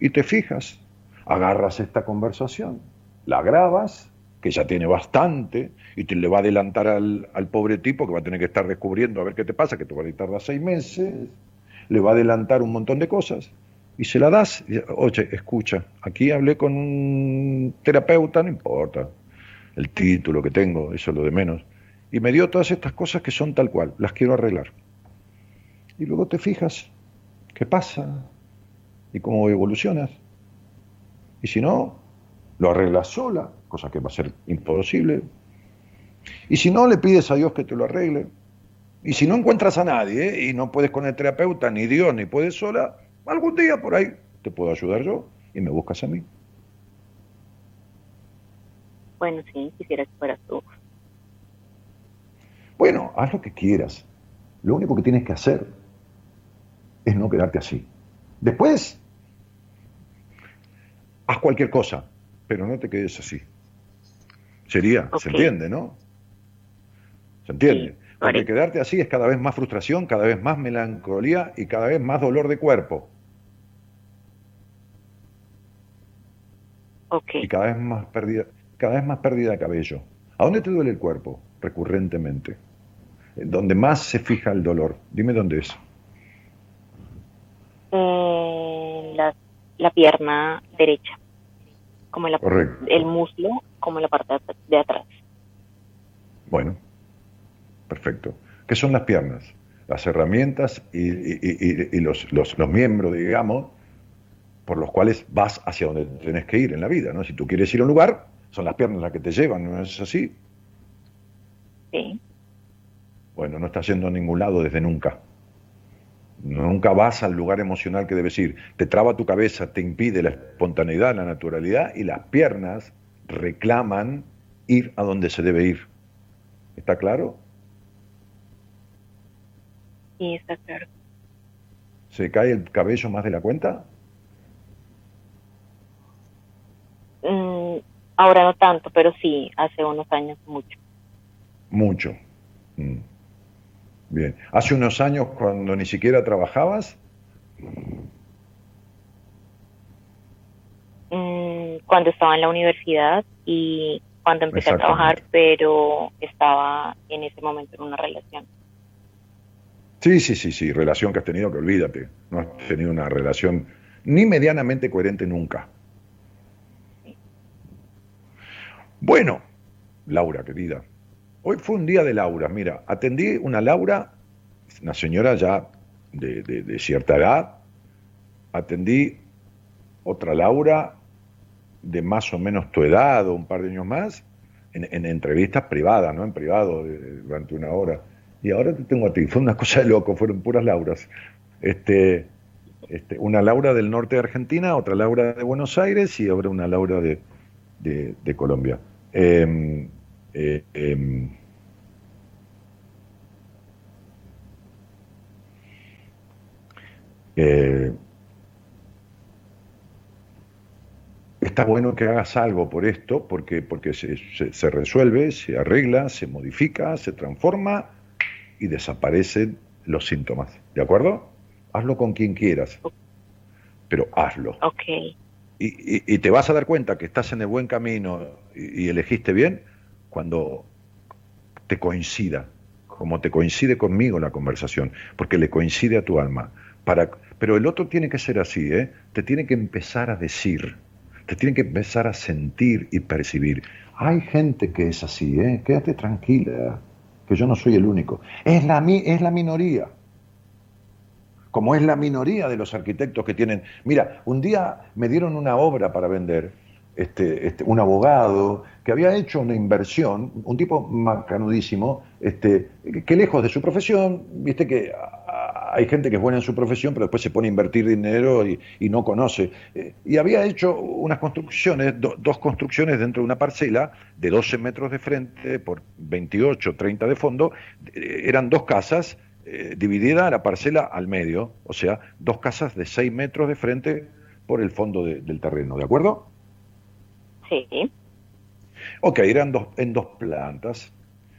y te fijas, agarras esta conversación, la grabas, que ya tiene bastante, y te le va a adelantar al, pobre tipo que va a tener que estar descubriendo a ver qué te pasa, que te va a tardar seis meses, le va a adelantar un montón de cosas, y se la das, oye, escucha, aquí hablé con un terapeuta, no importa, el título que tengo, eso es lo de menos. Y me dio todas estas cosas que son tal cual, las quiero arreglar. Y luego te fijas qué pasa y cómo evolucionas. Y si no, lo arreglas sola, cosa que va a ser imposible. Y si no, le pides a Dios que te lo arregle. Y si no encuentras a nadie ¿eh? y no puedes con el terapeuta, ni Dios, ni puedes sola, algún día por ahí te puedo ayudar yo y me buscas a mí. Bueno, sí, quisiera que fueras tú. Bueno, haz lo que quieras. Lo único que tienes que hacer es no quedarte así. Después, haz cualquier cosa, pero no te quedes así. Sería, se entiende, ¿no? ¿Se entiende? Porque quedarte así es cada vez más frustración, cada vez más melancolía y cada vez más dolor de cuerpo. Y cada vez más pérdida, cada vez más pérdida de cabello. ¿A dónde te duele el cuerpo recurrentemente? ¿Dónde más se fija el dolor? Dime dónde es. La, pierna derecha, como la, el muslo, como en la parte de atrás. Bueno, perfecto. ¿Qué son las piernas? Las herramientas y, los, los, los miembros, digamos, por los cuales vas hacia donde tienes que ir en la vida, ¿no? Si tú quieres ir a un lugar, son las piernas las que te llevan, ¿no es así? Sí. Bueno, no estás yendo a ningún lado desde nunca. Nunca vas al lugar emocional que debes ir. Te traba tu cabeza, te impide la espontaneidad, la naturalidad y las piernas reclaman ir a donde se debe ir. ¿Está claro? Sí, está claro. ¿Se cae el cabello más de la cuenta? Mm, ahora no tanto, pero sí, hace unos años mucho. Mucho. Mm. Bien. ¿Hace unos años cuando ni siquiera trabajabas? Mm, cuando estaba en la universidad y cuando empecé a trabajar, pero estaba en ese momento en una relación. Sí, sí, sí, sí, relación que has tenido que olvídate. No has tenido una relación ni medianamente coherente nunca. Bueno, Laura, querida, Hoy fue un día de Laura. Mira, atendí una Laura, una señora ya de, cierta edad. Atendí otra Laura de más o menos tu edad o un par de años más, en, entrevistas privadas, ¿no? En privado, durante una hora. Y ahora te tengo a ti. Fue una cosa de loco, fueron puras Lauras. Este, este, una Laura del norte de Argentina, otra Laura de Buenos Aires y ahora una Laura de, de Colombia. Eh, eh, em, eh, está bueno que hagas algo por esto, porque, porque se, se, resuelve, se arregla, se modifica, se transforma y desaparecen los síntomas. ¿De acuerdo? Hazlo con quien quieras. pero hazlo. Ok. Y, te vas a dar cuenta que estás en el buen camino y, elegiste bien cuando te coincida, como te coincide conmigo la conversación, porque le coincide a tu alma. Pero el otro tiene que ser así, ¿eh? te tiene que empezar a decir, te tiene que empezar a sentir y percibir. Hay gente que es así, ¿eh? quédate tranquila, que yo no soy el único. Es la, es la minoría como es la minoría de los arquitectos que tienen. Mira, un día me dieron una obra para vender, este, este, un abogado que había hecho una inversión, un tipo macanudísimo, este, que lejos de su profesión, viste que hay gente que es buena en su profesión, pero después se pone a invertir dinero y, no conoce. Eh, y había hecho unas construcciones, dos construcciones dentro de una parcela de 12 metros de frente por 28, 30 de fondo, eh, eran dos casas eh, dividida la parcela al medio, o sea, dos casas de 6 metros de frente por el fondo del terreno, ¿de acuerdo? Sí. Ok, eran dos, en dos plantas,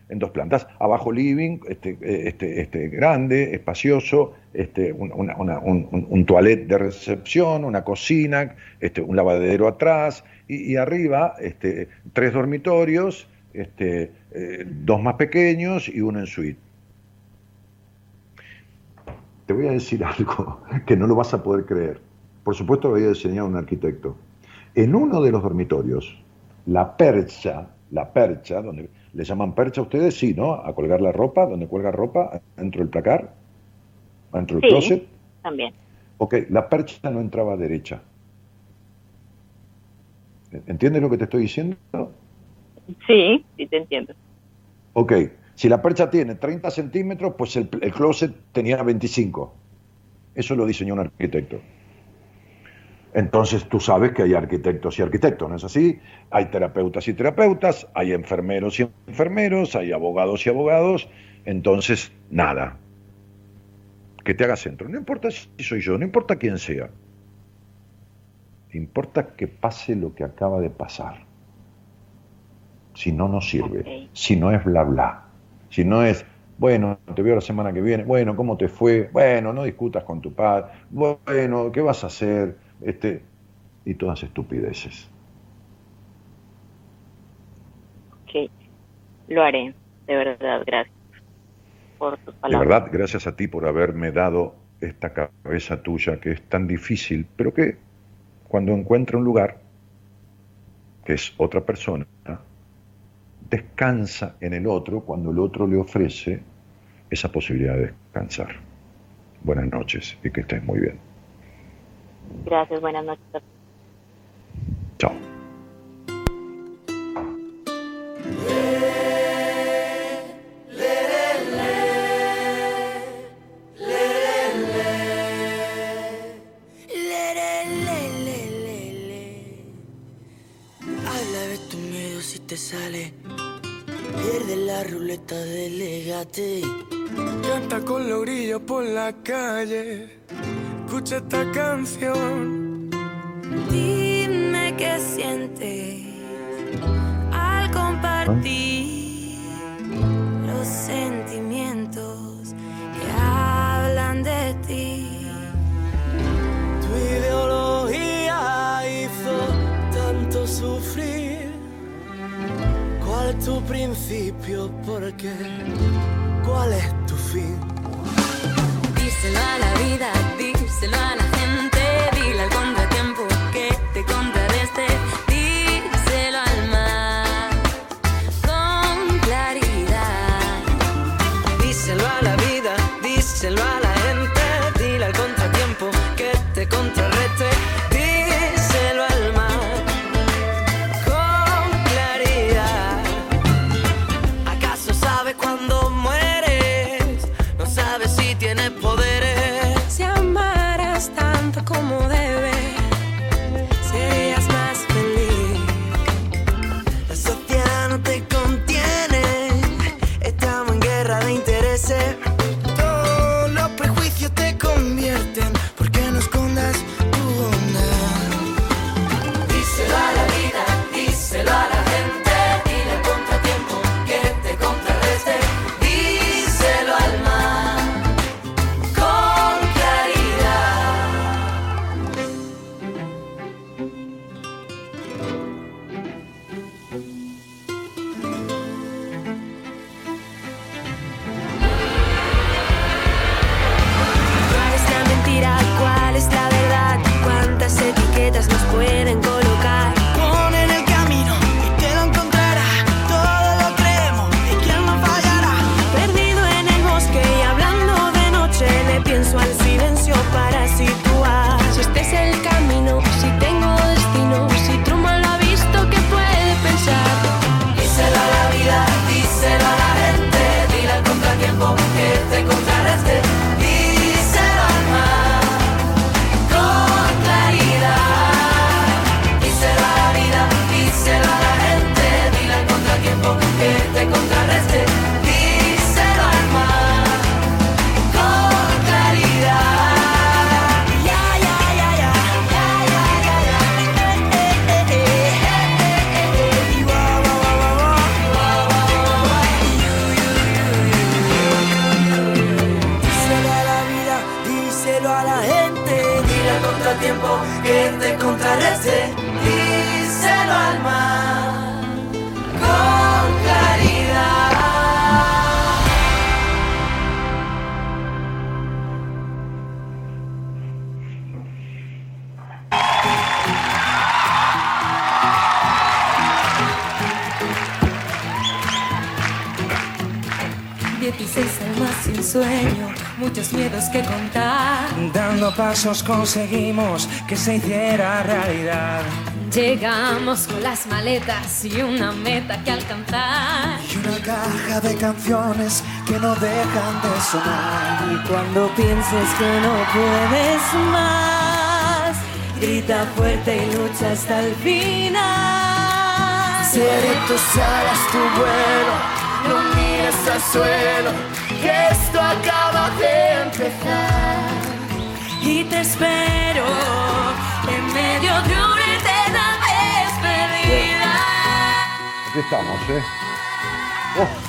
en dos plantas, abajo living, este, este, este grande, espacioso, este, un, un, toilet de recepción, una cocina, este, un lavadero atrás, y, arriba este, tres dormitorios, este, eh, dos más pequeños y uno en suite te voy a decir algo que no lo vas a poder creer. Por supuesto lo había diseñado un arquitecto. En uno de los dormitorios, la percha, la percha, donde le llaman percha a ustedes, sí, ¿no? A colgar la ropa, donde cuelga ropa, dentro del placar, dentro del closet. También. Ok, la percha no entraba a derecha. ¿Entiendes lo que te estoy diciendo? Sí, sí te entiendo. Ok, si la percha tiene 30 centímetros, pues el, closet tenía 25. Eso lo diseñó un arquitecto. Entonces tú sabes que hay arquitectos y arquitectos, ¿no es así? Hay terapeutas y terapeutas, hay enfermeros y enfermeros, hay abogados y abogados. Entonces, nada. Que te haga centro. No importa si soy yo, no importa quién sea. Importa que pase lo que acaba de pasar. Si no, no sirve. Si no es bla bla. Si no es, bueno, te veo la semana que viene, bueno, ¿cómo te fue? Bueno, no discutas con tu padre, bueno, ¿qué vas a hacer? Este, y todas estupideces. Ok, lo haré, de verdad, gracias por tus palabras. De verdad, gracias a ti por haberme dado esta cabeza tuya que es tan difícil, pero que cuando encuentra un lugar, que es otra persona, descansa en el otro cuando el otro le ofrece esa posibilidad de descansar. Buenas noches y que estés muy bien. Gracias, buenas noches. Chao. te sale Pierde la ruleta del legate. Canta con los grillos por la calle. Escucha esta canción. Dime qué sientes al compartir los sentimientos que hablan de ti. Tu ideología hizo tanto sufrir ¿Cuál es tu principio? ¿Por qué? ¿Cuál es muchos miedos que contar. Dando pasos conseguimos que se hiciera realidad. Llegamos con las maletas y una meta que alcanzar. Y una caja de canciones que no dejan de sonar. Y cuando pienses que no puedes más, grita fuerte y lucha hasta el final. Seré tus alas, tu vuelo, que esto acaba de empezar. Y te espero en medio de una eterna despedida. Aquí estamos, ¿eh? Oh,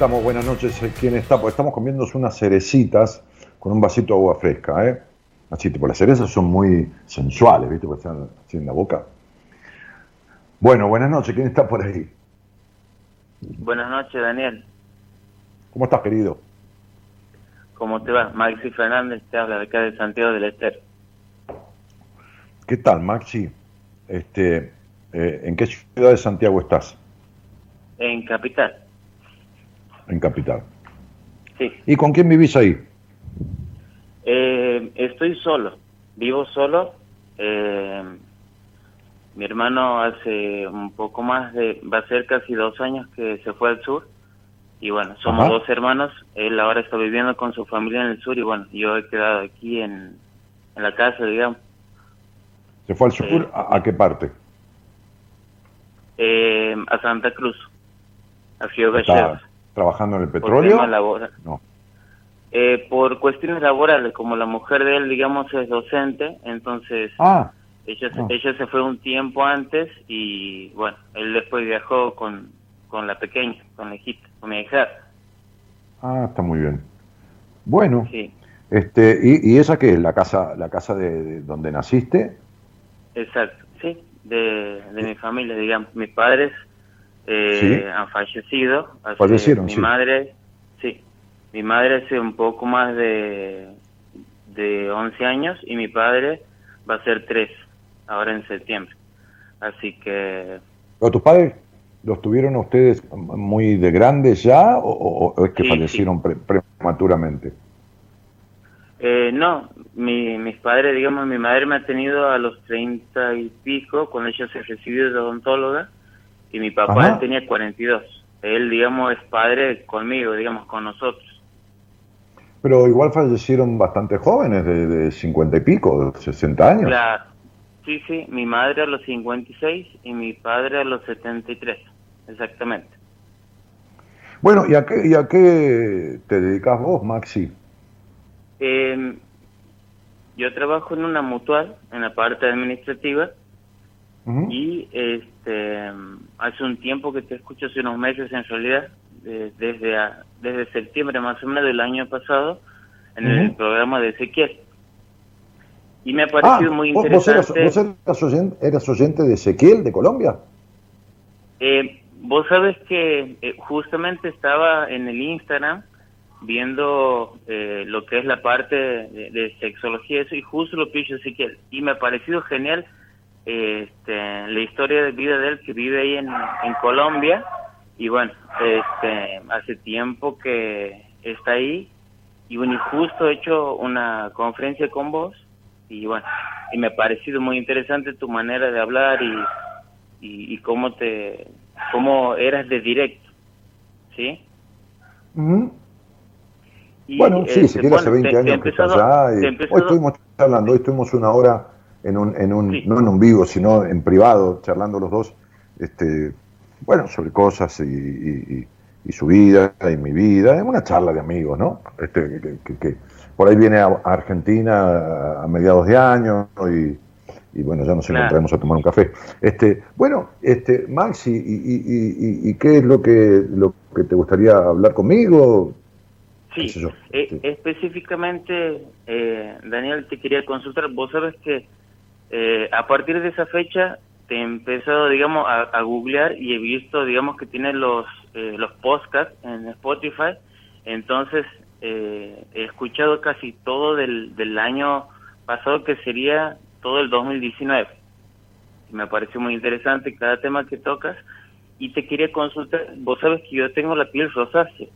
estamos, buenas noches. ¿Quién está? Pues estamos comiéndonos unas cerecitas con un vasito de agua fresca, ¿eh? Así, tipo, las cerezas son muy sensuales, ¿viste? Porque están así en la boca. Bueno, buenas noches. ¿Quién está por ahí? Buenas noches, Daniel. ¿Cómo estás, querido? ¿Cómo te va? Maxi Fernández te habla de acá de Santiago del Estero. ¿Qué tal, Maxi? Este, eh, ¿En qué ciudad de Santiago estás? En Capital. En Capital. Sí. ¿Y con quién vivís ahí? Eh, estoy solo. Vivo solo. Eh, mi hermano hace un poco más de... Va a ser casi dos años que se fue al sur. Y bueno, somos Ajá. dos hermanos. Él ahora está viviendo con su familia en el sur. Y bueno, yo he quedado aquí en, en la casa, digamos. ¿Se fue al sur? Sí. ¿A, a qué parte? Eh, a Santa Cruz. A Ciudad ¿Está Gallegos. Trabajando en el Por petróleo? temas labora- No. Eh, por cuestiones laborales, como la mujer de él, digamos, es docente, entonces Ah, ella, se- ah. ella se fue un tiempo antes y, bueno, él después viajó con, con la pequeña, con la hijita, con mi hija. ah, está muy bien. Bueno, Sí, este, ¿y, y esa qué es? ¿La casa, la casa de, de donde naciste? exacto, sí, de, de mi familia, digamos. Mis padres eh, Sí. han fallecido. Fallecieron, mi sí. madre, sí, mi madre hace un poco más de, de 11 años y mi padre va a ser 3, ahora en septiembre. Así que ¿Pero tus padres los tuvieron a ustedes muy de grandes ya o, es que Sí, fallecieron pre- prematuramente? Eh, no, mi, mis padres, digamos, mi madre me ha tenido a los treinta y pico, cuando ella se recibió de odontóloga, y mi papá Ajá. él tenía 42. Él, digamos, es padre conmigo, digamos, con nosotros. Pero igual fallecieron bastante jóvenes, de, de 50 y pico, de 60 años. Claro. Sí, sí, mi madre a los 56 y mi padre a los 73, exactamente. Bueno, ¿y a, qué, ¿y a qué te dedicas vos, Maxi? Eh, yo trabajo en una mutual, en la parte administrativa. Y este hace un tiempo que te escucho, hace unos meses en realidad, de- desde a- desde septiembre más o menos del año pasado, en el programa de Ezequiel. Y me ha parecido Ah, muy ¿vos, vos eras, interesante. vos eras oyente, eras oyente de Ezequiel de Colombia? Eh, vos sabes que eh, justamente estaba en el Instagram viendo eh, lo que es la parte de, de sexología eso, y justo lo hizo Ezequiel. Y me ha parecido genial este, la historia de vida de él que vive ahí en, en Colombia. Y bueno, este, hace tiempo que está ahí. Y bueno, y justo he hecho una conferencia con vos. Y bueno, y me ha parecido muy interesante tu manera de hablar y, y, y cómo te cómo eras de directo ¿sí? Ujú. Y, Bueno, sí, este, Ezequiel hace bueno, 20 te- te años que está allá. y hoy estuvimos charlando, hoy estuvimos una hora en un, en un Sí. no en un vivo, sino en privado, charlando los dos, este, bueno, sobre cosas y, y- su vida y mi vida, es una charla de amigos, ¿no? Este, que, que- que por ahí viene a, Argentina a mediados de año y, y bueno, ya nos Claro. encontraremos a tomar un café. Este, bueno, este, Maxi, ¿y, y, qué es lo que, lo que te gustaría hablar conmigo? Sí, yo, eh, sí. específicamente, eh, Daniel, te quería consultar. Vos sabes que eh, a partir de esa fecha te he empezado, digamos, a, a googlear y he visto, digamos, que tiene los, eh, los podcasts en Spotify. Entonces, eh, he escuchado casi todo del, del año pasado, que sería todo el 2019. Me pareció muy interesante cada tema que tocas. Y te quería consultar, vos sabes que yo tengo la piel rosácea.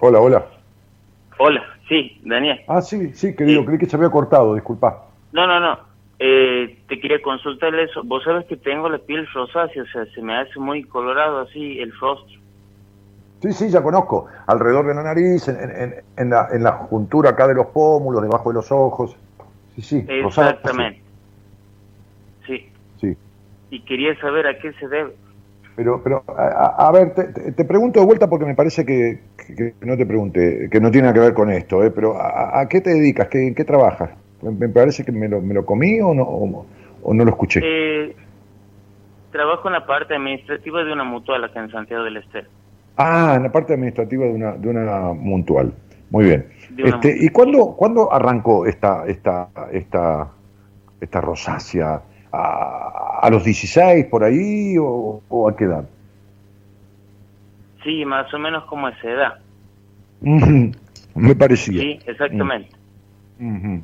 Hola, hola. Hola, sí, Daniel. Ah, sí, sí, querido, Sí. creí que se había cortado, disculpa. No, no, no. Eh, te quería consultar eso. Vos sabes que tengo la piel rosácea, o sea, se me hace muy colorado así el rostro. Sí, sí, ya conozco. Alrededor de la nariz, en, en, en la, en la juntura acá de los pómulos, debajo de los ojos. Sí, sí. rosácea. Exactamente. Sí. Sí. Y quería saber a qué se debe. Pero, pero a, ver, te, pregunto de vuelta porque me parece que, no te pregunté, que no tiene nada que ver con esto, ¿eh? pero ¿a, a qué te dedicas? ¿Qué, ¿En qué trabajas? Me, parece que me lo, me lo comí o no, o, o no lo escuché. Eh, trabajo en la parte administrativa de una mutual acá en Santiago del Estero. Ah, en la parte administrativa de una, de una mutual. Muy bien. Este, mutual. ¿Y cuándo, cuándo arrancó esta, esta, esta, esta rosácea? ¿A, a los 16 por ahí o, o a qué edad? Sí, más o menos como esa edad. Me parecía. Sí, exactamente. Ujú.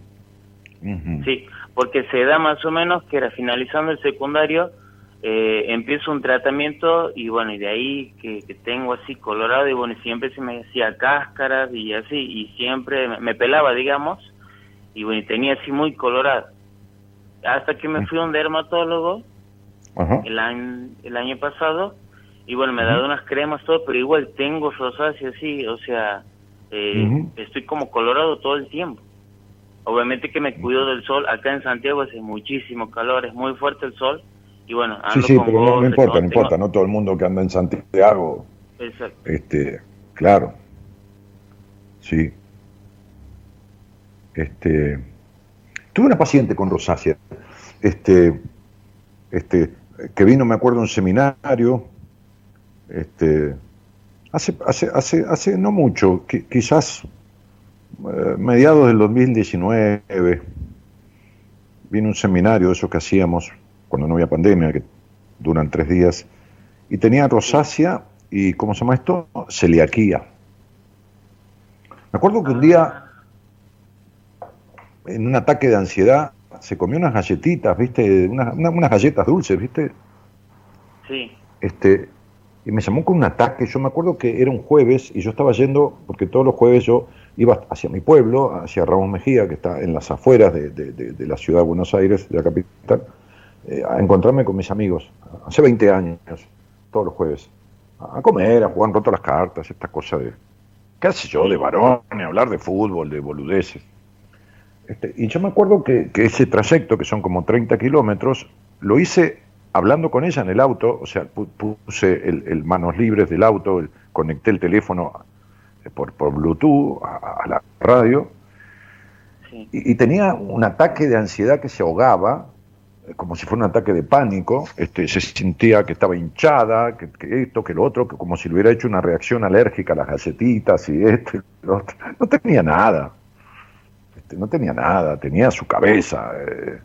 Sí, porque se da más o menos que era finalizando el secundario, eh, empiezo un tratamiento y bueno, y de ahí que, que tengo así colorado y bueno, y siempre se me hacía cáscaras y así, y siempre me, me pelaba, digamos, y bueno, y tenía así muy colorado. Hasta que me fui a un dermatólogo Ajá. el año, el año pasado y bueno, me ha dado unas cremas, todo, pero igual tengo rosácea así, o sea, eh, estoy como colorado todo el tiempo. Obviamente que me cuido del sol, acá en Santiago hace muchísimo calor, es muy fuerte el sol y bueno, ando Sí, sí, con pero no, importa, no tengo- importa, no todo el mundo que anda en Santiago, Exacto. este, claro, sí. Este, tuve una paciente con rosácea, este, este, que vino, me acuerdo, un seminario, este, hace, hace, hace, hace no mucho, qui- quizás eh, mediados del 2019, vino un seminario de esos que hacíamos cuando no había pandemia, que duran tres días, y tenía rosácea y, ¿cómo se llama esto? Celiaquía. Me acuerdo que un día, en un ataque de ansiedad, se comió unas galletitas, ¿viste? Unas, una- unas galletas dulces, ¿viste? Sí, Este, y me llamó con un ataque. Yo me acuerdo que era un jueves y yo estaba yendo, porque todos los jueves yo iba hacia mi pueblo, hacia Ramos Mejía, que está en las afueras de, de- de- de la ciudad de Buenos Aires, de la capital, eh, a encontrarme con mis amigos, hace 20 años, todos los jueves, a comer, a jugar roto las cartas, esta cosa de, qué sé yo, de varones, hablar de fútbol, de boludeces. Este, y yo me acuerdo que, que ese trayecto, que son como 30 kilómetros, lo hice hablando con ella en el auto, o sea, pu- puse el, el manos libres del auto, el- conecté el teléfono eh, por, por Bluetooth a, a la radio, sí, y, y tenía un ataque de ansiedad que se ahogaba, eh, como si fuera un ataque de pánico, este, se sentía que estaba hinchada, que, que esto, que lo otro, que como si le hubiera hecho una reacción alérgica a las galletitas y esto y lo otro. No tenía nada, Este, no tenía nada, tenía su cabeza. eh,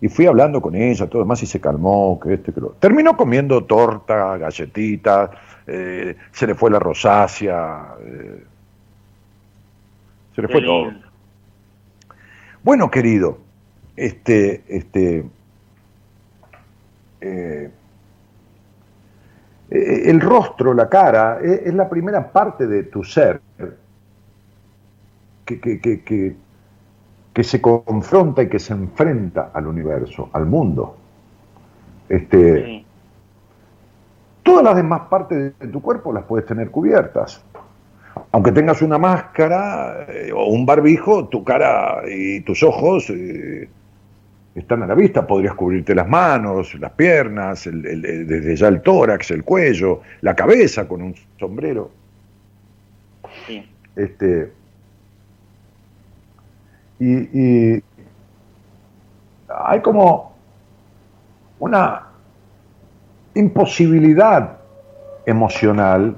y fui hablando con ella, todo demás, y se calmó, que este, que lo... Terminó comiendo torta, galletitas, eh, se le fue la rosácea, eh, se le qué fue todo. Bueno, querido, este, este, el rostro, la cara, es, la primera parte de tu ser que, que, que, que, se confronta y que se enfrenta al universo, al mundo. Este, Sí, Todas las demás partes de tu cuerpo las puedes tener cubiertas. Aunque tengas una máscara eh, o un barbijo, tu cara y tus ojos eh, están a la vista. Podrías cubrirte las manos, las piernas, el- desde ya el tórax, el cuello, la cabeza con un sombrero. sí, Este, y hay como una imposibilidad emocional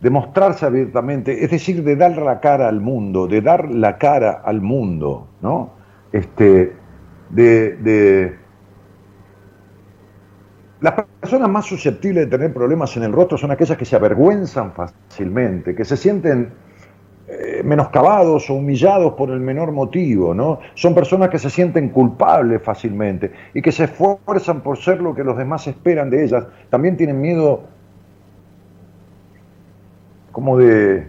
de mostrarse abiertamente, es decir, de dar la cara al mundo, de dar la cara al mundo, ¿no? Este, de, las personas más susceptibles de tener problemas en el rostro son aquellas que se avergüenzan fácilmente, que se sienten eh, menoscabados o humillados por el menor motivo, ¿no? Son personas que se sienten culpables fácilmente y que se esfuerzan por ser lo que los demás esperan de ellas. También tienen miedo como de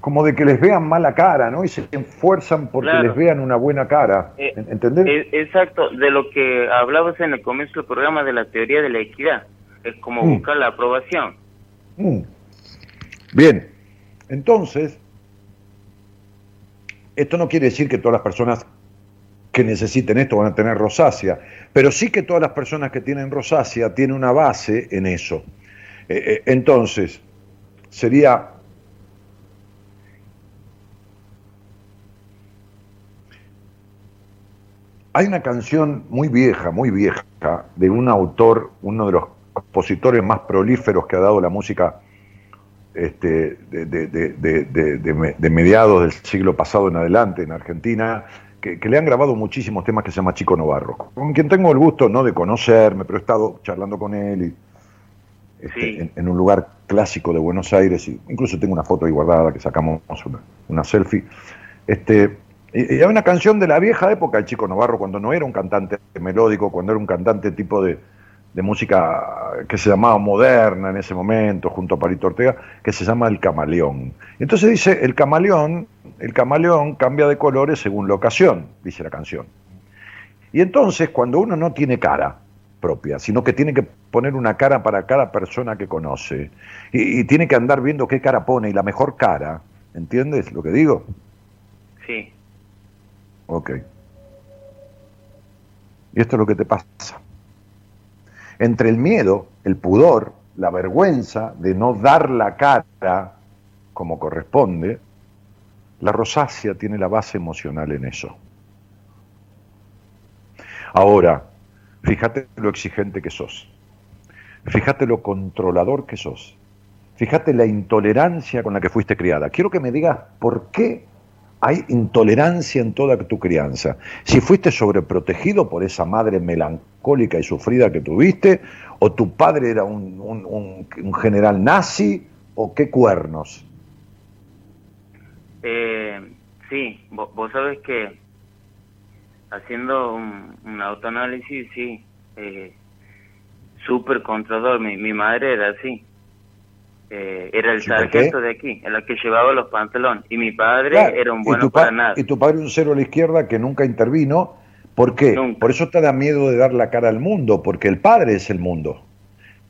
como de que les vean mala cara, ¿no? Y se esfuerzan porque les vean una buena cara. Eh, ¿Entendés? Eh, exacto, de lo que hablabas en el comienzo del programa de la teoría de la equidad. Es como mm. buscar la aprobación. Mm. Bien, entonces, esto no quiere decir que todas las personas que necesiten esto van a tener rosácea, pero sí que todas las personas que tienen rosácea tienen una base en eso. Eh, eh, entonces, sería... Hay una canción muy vieja, muy vieja, de un autor, uno de los compositores más prolíferos que ha dado la música este, de, mediados del siglo pasado en adelante en Argentina, que, le han grabado muchísimos temas que se llama Chico Novarro, con quien tengo el gusto no de conocerme, pero he estado charlando con él y, este, en, un lugar clásico de Buenos Aires, y incluso tengo una foto ahí guardada que sacamos una, selfie. Este, y, hay una canción de la vieja época de Chico Novarro, cuando no era un cantante melódico, cuando era un cantante tipo de, de música que se llamaba moderna en ese momento, junto a Parito Ortega, que se llama El Camaleón. Entonces dice, el camaleón, el camaleón cambia de colores según la ocasión, dice la canción. Y entonces, cuando uno no tiene cara propia, sino que tiene que poner una cara para cada persona que conoce, y, y tiene que andar viendo qué cara pone, y la mejor cara, ¿entiendes lo que digo? Sí. Ok. Y esto es lo que te pasa entre el miedo, el pudor, la vergüenza de no dar la cara como corresponde, la rosácea tiene la base emocional en eso. Ahora, fíjate lo exigente que sos, fíjate lo controlador que sos, fíjate la intolerancia con la que fuiste criada. Quiero que me digas por qué hay intolerancia en toda tu crianza. Si fuiste sobreprotegido por esa madre melancólica y sufrida que tuviste, o tu padre era un, general nazi, o qué cuernos. Eh, sí, vos, sabes que haciendo un, autoanálisis, sí, eh, súper contador, mi, mi madre era así. Eh, era el sargento de aquí, el que llevaba los pantalones. Y mi padre era un bueno para nada. Y tu padre un cero a la izquierda que nunca intervino. ¿Por qué? Por eso te da miedo de dar la cara al mundo, porque el padre es el mundo.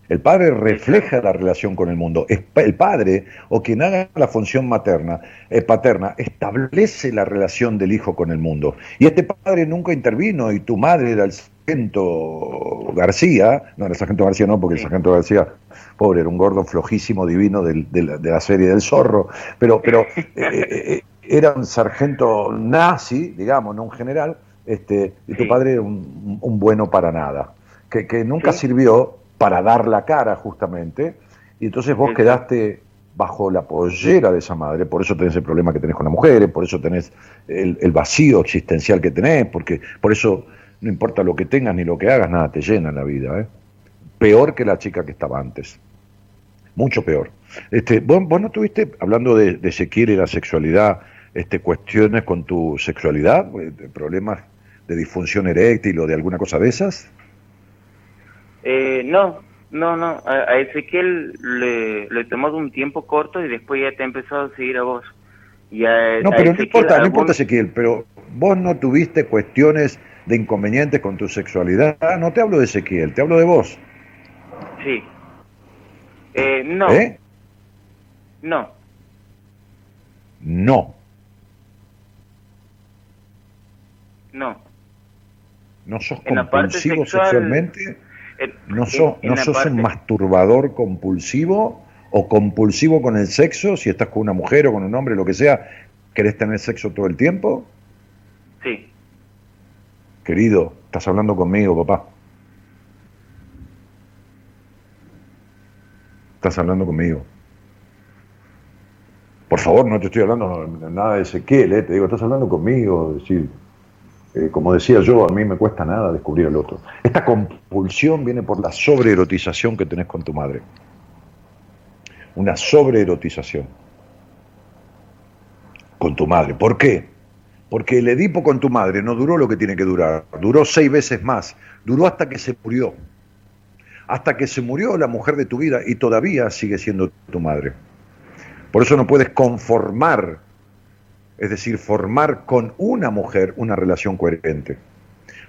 El padre refleja la relación con el mundo. El padre, o quien haga la función materna, eh, paterna, establece la relación del hijo con el mundo. Y este padre nunca intervino, y tu madre era el sargento García, no, el sargento García no, porque el sargento García pobre, era un gordo flojísimo divino de, la, serie del zorro, pero, pero eh, eh, eh, era un sargento nazi, digamos, no un general, este, y tu padre era un, bueno para nada, que, nunca sirvió para dar la cara justamente, y entonces vos quedaste bajo la pollera de esa madre, por eso tenés el problema que tenés con las mujeres, por eso tenés el, el, vacío existencial que tenés, porque por eso no importa lo que tengas ni lo que hagas, nada te llena en la vida, ¿eh? peor que la chica que estaba antes mucho peor. Este, ¿vos, no tuviste, hablando de, de Ezequiel y la sexualidad, este, cuestiones con tu sexualidad, eh, problemas de disfunción eréctil o de alguna cosa de esas? Eh, no, no, no. A, Ezequiel le, le tomó un tiempo corto y después ya te ha empezado a seguir a vos. no, pero no importa, no importa Ezequiel, pero vos no tuviste cuestiones de inconvenientes con tu sexualidad. No te hablo de Ezequiel, te hablo de vos. Sí, eh, no. ¿Eh? No. No. No. ¿No sos compulsivo sexualmente? ¿No, sos, no sos un masturbador compulsivo o compulsivo con el sexo, si estás con una mujer o con un hombre, lo que sea? ¿Querés tener sexo todo el tiempo? Sí. Querido, estás hablando conmigo, papá. Estás hablando conmigo. Por favor, no te estoy hablando nada de Ezequiel, ¿eh? te digo, estás hablando conmigo, eh, como decía yo, a mí me cuesta nada descubrir al otro. Esta compulsión viene por la sobreerotización que tenés con tu madre. Una sobreerotización con tu madre. ¿Por qué? Porque el Edipo con tu madre no duró lo que tiene que durar, duró seis veces más, duró hasta que se murió. Hasta que se murió la mujer de tu vida y todavía sigue siendo tu madre. Por eso no puedes conformar, es decir, formar con una mujer una relación coherente.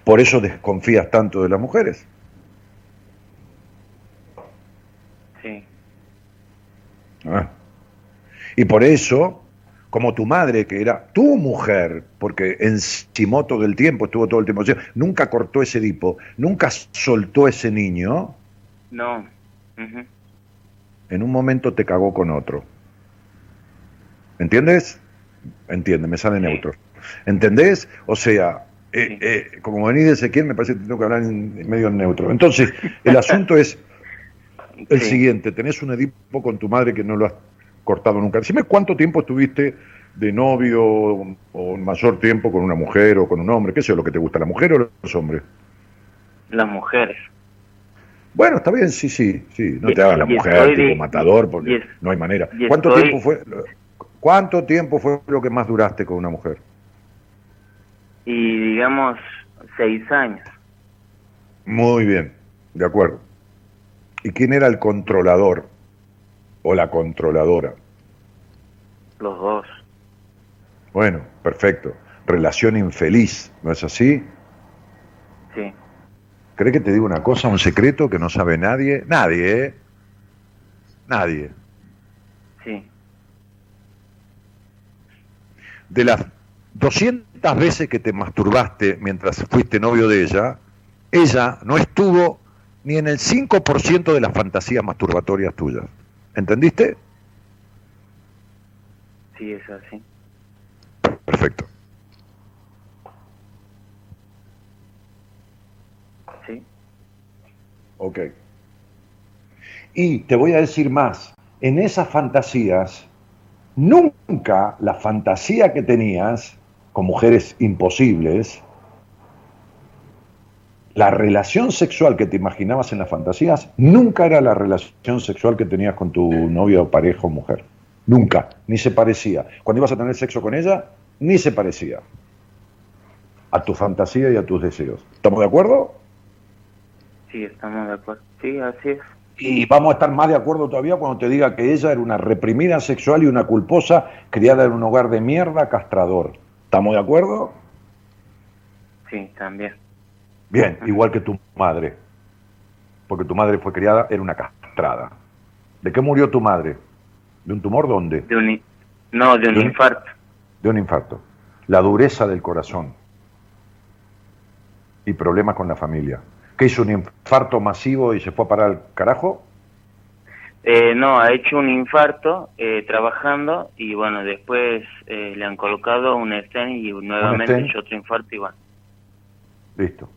Por eso desconfías tanto de las mujeres. Sí. Ah. Y por eso, como tu madre, que era tu mujer, porque encimó todo el tiempo, estuvo todo el tiempo, nunca cortó ese dipo, nunca soltó ese niño. No. En un momento te cagó con otro. ¿Entiendes? Entiende, me sale neutro. ¿Entendés? O sea, eh, eh, como venís de Ezequiel, me parece que tengo que hablar en medio neutro. Entonces, el asunto es el siguiente: tenés un Edipo con tu madre que no lo has cortado nunca. Dime cuánto tiempo estuviste de novio o mayor tiempo con una mujer o con un hombre. ¿Qué es lo que te gusta, la mujer o los hombres? Las mujeres. Bueno, está bien, sí, sí, sí. No te hagas la mujer tipo matador porque no hay manera. ¿Cuánto tiempo fue? ¿Cuánto tiempo fue lo que más duraste con una mujer? Y digamos, seis años. Muy bien, de acuerdo. ¿Y quién era el controlador o la controladora? Los dos. Bueno, perfecto. Relación infeliz, ¿no es así? Sí. ¿Cree que te digo una cosa, un secreto que no sabe nadie? Nadie, ¿eh? Nadie. Sí de las 200 veces que te masturbaste mientras fuiste novio de ella, ella no estuvo ni en el 5% de las fantasías masturbatorias tuyas. ¿Entendiste? Sí, es así. Perfecto. Sí. Ok. Y te voy a decir más, en esas fantasías nunca la fantasía que tenías con mujeres imposibles, la relación sexual que te imaginabas en las fantasías, nunca era la relación sexual que tenías con tu novia o pareja o mujer. Nunca, ni se parecía. Cuando ibas a tener sexo con ella, ni se parecía a tu fantasía y a tus deseos. ¿Estamos de acuerdo? Sí, estamos de acuerdo. Sí, así es. Y vamos a estar más de acuerdo todavía cuando te diga que ella era una reprimida sexual y una culposa criada en un hogar de mierda castrador. ¿Estamos de acuerdo? Sí, también. Bien, igual que tu madre. Porque tu madre fue criada, era una castrada. ¿De qué murió tu madre? ¿De un tumor dónde? De un, no, de un infarto. De un infarto. La dureza del corazón. Y problemas con la familia. ¿Qué hizo un infarto masivo y se fue a parar al carajo? Eh, no, ha hecho un infarto eh, trabajando y bueno, después eh, le han colocado un stent y nuevamente ha hecho otro infarto y bueno. Listo.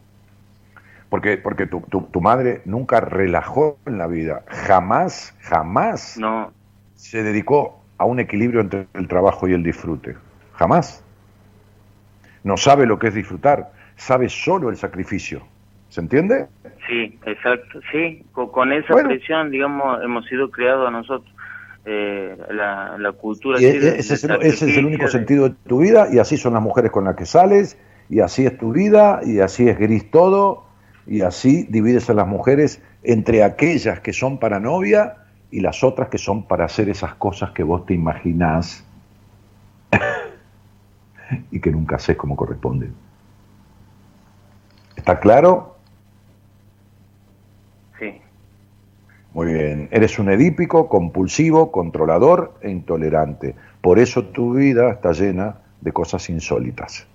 Porque, porque tu, tu, madre nunca relajó en la vida, jamás, jamás no. se dedicó a un equilibrio entre el trabajo y el disfrute. Jamás. No sabe lo que es disfrutar, sabe solo el sacrificio. ¿Se entiende? Sí, exacto. Sí, con, esa presión, digamos, hemos sido creados nosotros. Eh, la, cultura. ese, es el, único sentido de tu vida y así son las mujeres con las que sales y así es tu vida y así es gris todo y así divides a las mujeres entre aquellas que son para novia y las otras que son para hacer esas cosas que vos te imaginás y que nunca haces como corresponde. ¿Está claro? Muy bien, eres un edípico, compulsivo, controlador e intolerante. Por eso tu vida está llena de cosas insólitas.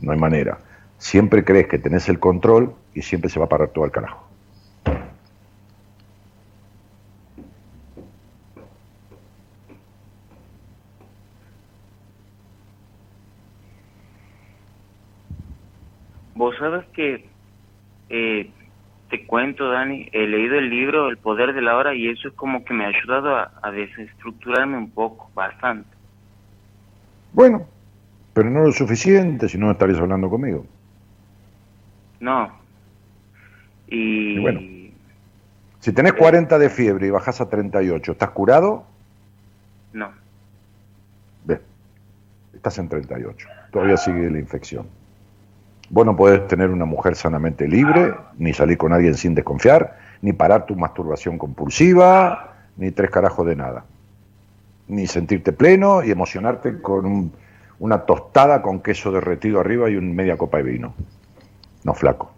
No hay manera siempre crees que tenés el control y siempre se va a parar todo al carajo. Vos sabes que eh, te cuento, Dani, he leído el libro El Poder de la Hora y eso es como que me ha ayudado a, a desestructurarme un poco, bastante. Bueno, pero no lo suficiente si no estarías hablando conmigo. No. Y, Y bueno. Si tenés 40 de fiebre y bajás a 38, ¿estás curado? no. Ve, estás en 38, todavía sigue la infección. Vos no podés tener una mujer sanamente libre, ni salir con alguien sin desconfiar, ni parar tu masturbación compulsiva, ni tres carajos de nada. Ni sentirte pleno y emocionarte con un- una tostada con queso derretido arriba y una media copa de vino. No, flaco.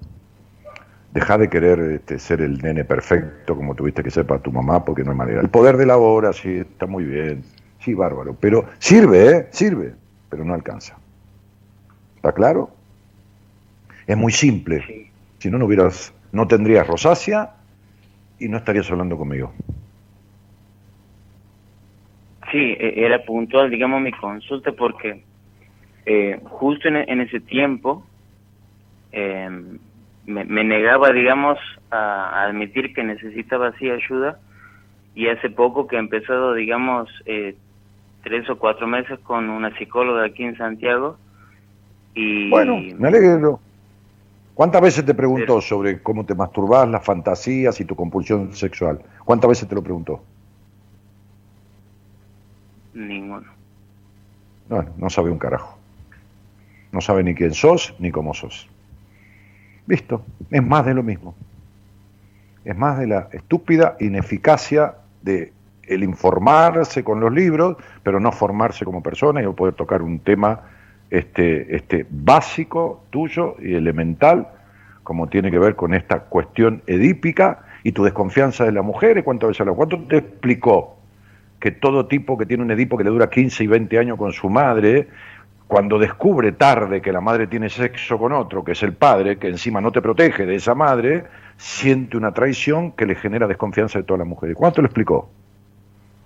Deja de querer este, ser el nene perfecto como tuviste que ser para tu mamá, porque no hay manera. El poder de la hora, sí, está muy bien. Sí, bárbaro. Pero sirve, ¿eh? Sirve, pero no alcanza. ¿Está claro? Es muy simple. Sí. Si no, no hubieras, no tendrías rosácea y no estarías hablando conmigo. Sí, e- era puntual, digamos, mi consulta porque eh, justo en, en ese tiempo eh, me, me negaba, digamos, a, a admitir que necesitaba así ayuda y hace poco que he empezado, digamos, eh, tres o cuatro meses con una psicóloga aquí en Santiago y Bueno, me alegro. ¿Cuántas veces te preguntó Pero- sobre cómo te masturbás, las fantasías y tu compulsión sexual? ¿Cuántas veces te lo preguntó? ninguno. No, no sabe un carajo. No sabe ni quién sos ni cómo sos. Listo, es más de lo mismo. Es más de la estúpida ineficacia de el informarse con los libros, pero no formarse como persona y poder tocar un tema este, este básico tuyo y elemental, como tiene que ver con esta cuestión edípica y tu desconfianza de la mujer. ¿Y cuántas veces habló? ¿Cuánto te explicó que todo tipo que tiene un Edipo que le dura 15 y 20 años con su madre, cuando descubre tarde que la madre tiene sexo con otro, que es el padre, que encima no te protege de esa madre, siente una traición que le genera desconfianza de todas las mujeres. ¿Cuánto lo explicó?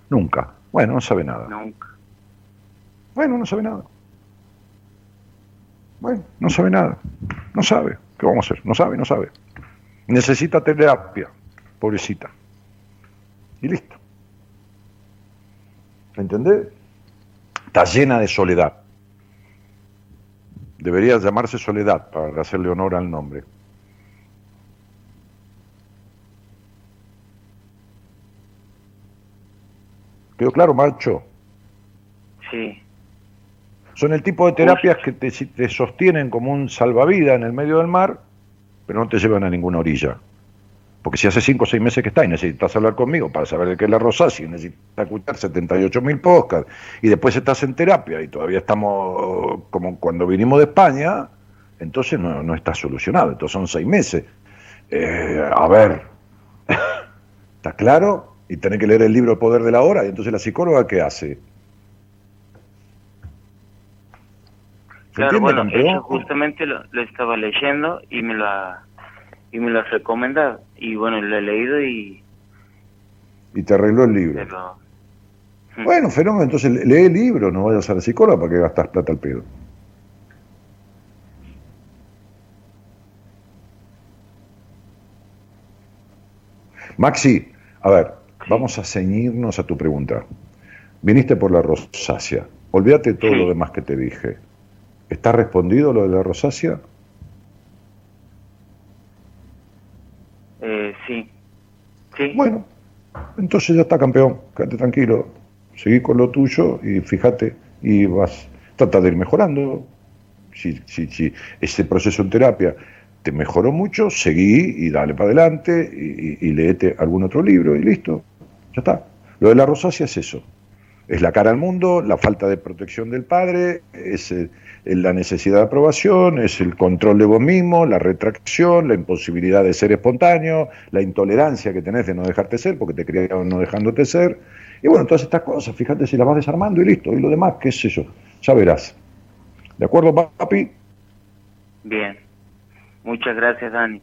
Nunca. Bueno, no sabe nada. Nunca. Bueno, no sabe nada. Bueno, no sabe nada. No sabe. ¿Qué vamos a hacer? No sabe, no sabe. Necesita terapia, pobrecita. Y listo. ¿Entendés? Está llena de soledad. Debería llamarse soledad para hacerle honor al nombre. ¿Quedó claro, macho? Sí, Son el tipo de terapias que te, te sostienen como un salvavidas en el medio del mar, pero no te llevan a ninguna orilla. Porque si hace 5 o 6 meses que estás y necesitas hablar conmigo para saber de qué es la rosácea y necesitas escuchar 78 mil podcasts y después estás en terapia y todavía estamos como cuando vinimos de España, entonces no, no está solucionado. Entonces son 6 meses. Eh, a ver, ¿está claro? Y tenés que leer el libro El Poder de la Hora y entonces la psicóloga ¿qué hace? ¿Se Claro, bueno, eso justamente lo, lo estaba leyendo y me lo ha, y me lo has recomendado. Y bueno, lo he leído y... Y te arregló el libro. Pero, Bueno, fenómeno, entonces le- lee el libro, no vayas a la psicóloga para que gastas plata al pedo. Maxi, a ver, vamos a ceñirnos a tu pregunta. Viniste por la rosácea. Olvídate todo lo demás que te dije. ¿Está respondido lo de la rosácea? eh, sí. Bueno, entonces ya está campeón, quédate tranquilo, seguí con lo tuyo y fíjate y vas, trata de ir mejorando. Si, si, si ese proceso en terapia te mejoró mucho, seguí y dale para adelante y, léete algún otro libro y listo, ya está. Lo de la rosácea es eso, es la cara al mundo, la falta de protección del padre, es la necesidad de aprobación, es el control de vos mismo, la retracción, la imposibilidad de ser espontáneo, la intolerancia que tenés de no dejarte ser, porque te criaron no dejándote ser. Y bueno, todas estas cosas, fíjate si las vas desarmando y listo. Y lo demás, qué sé yo, ya verás. ¿De acuerdo, papi? Bien. Muchas gracias, Dani.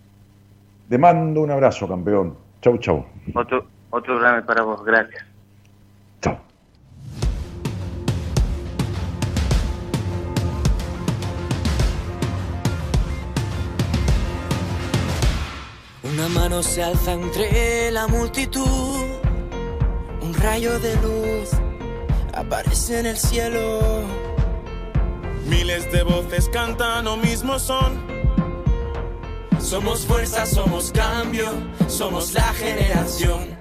Te mando un abrazo, campeón. Chau, chau. Otro, otro grande para vos. Gracias. Mano se alza entre la multitud, un rayo de luz aparece en el cielo. Miles de voces cantan o mismo son. Somos fuerza, somos cambio, somos la generación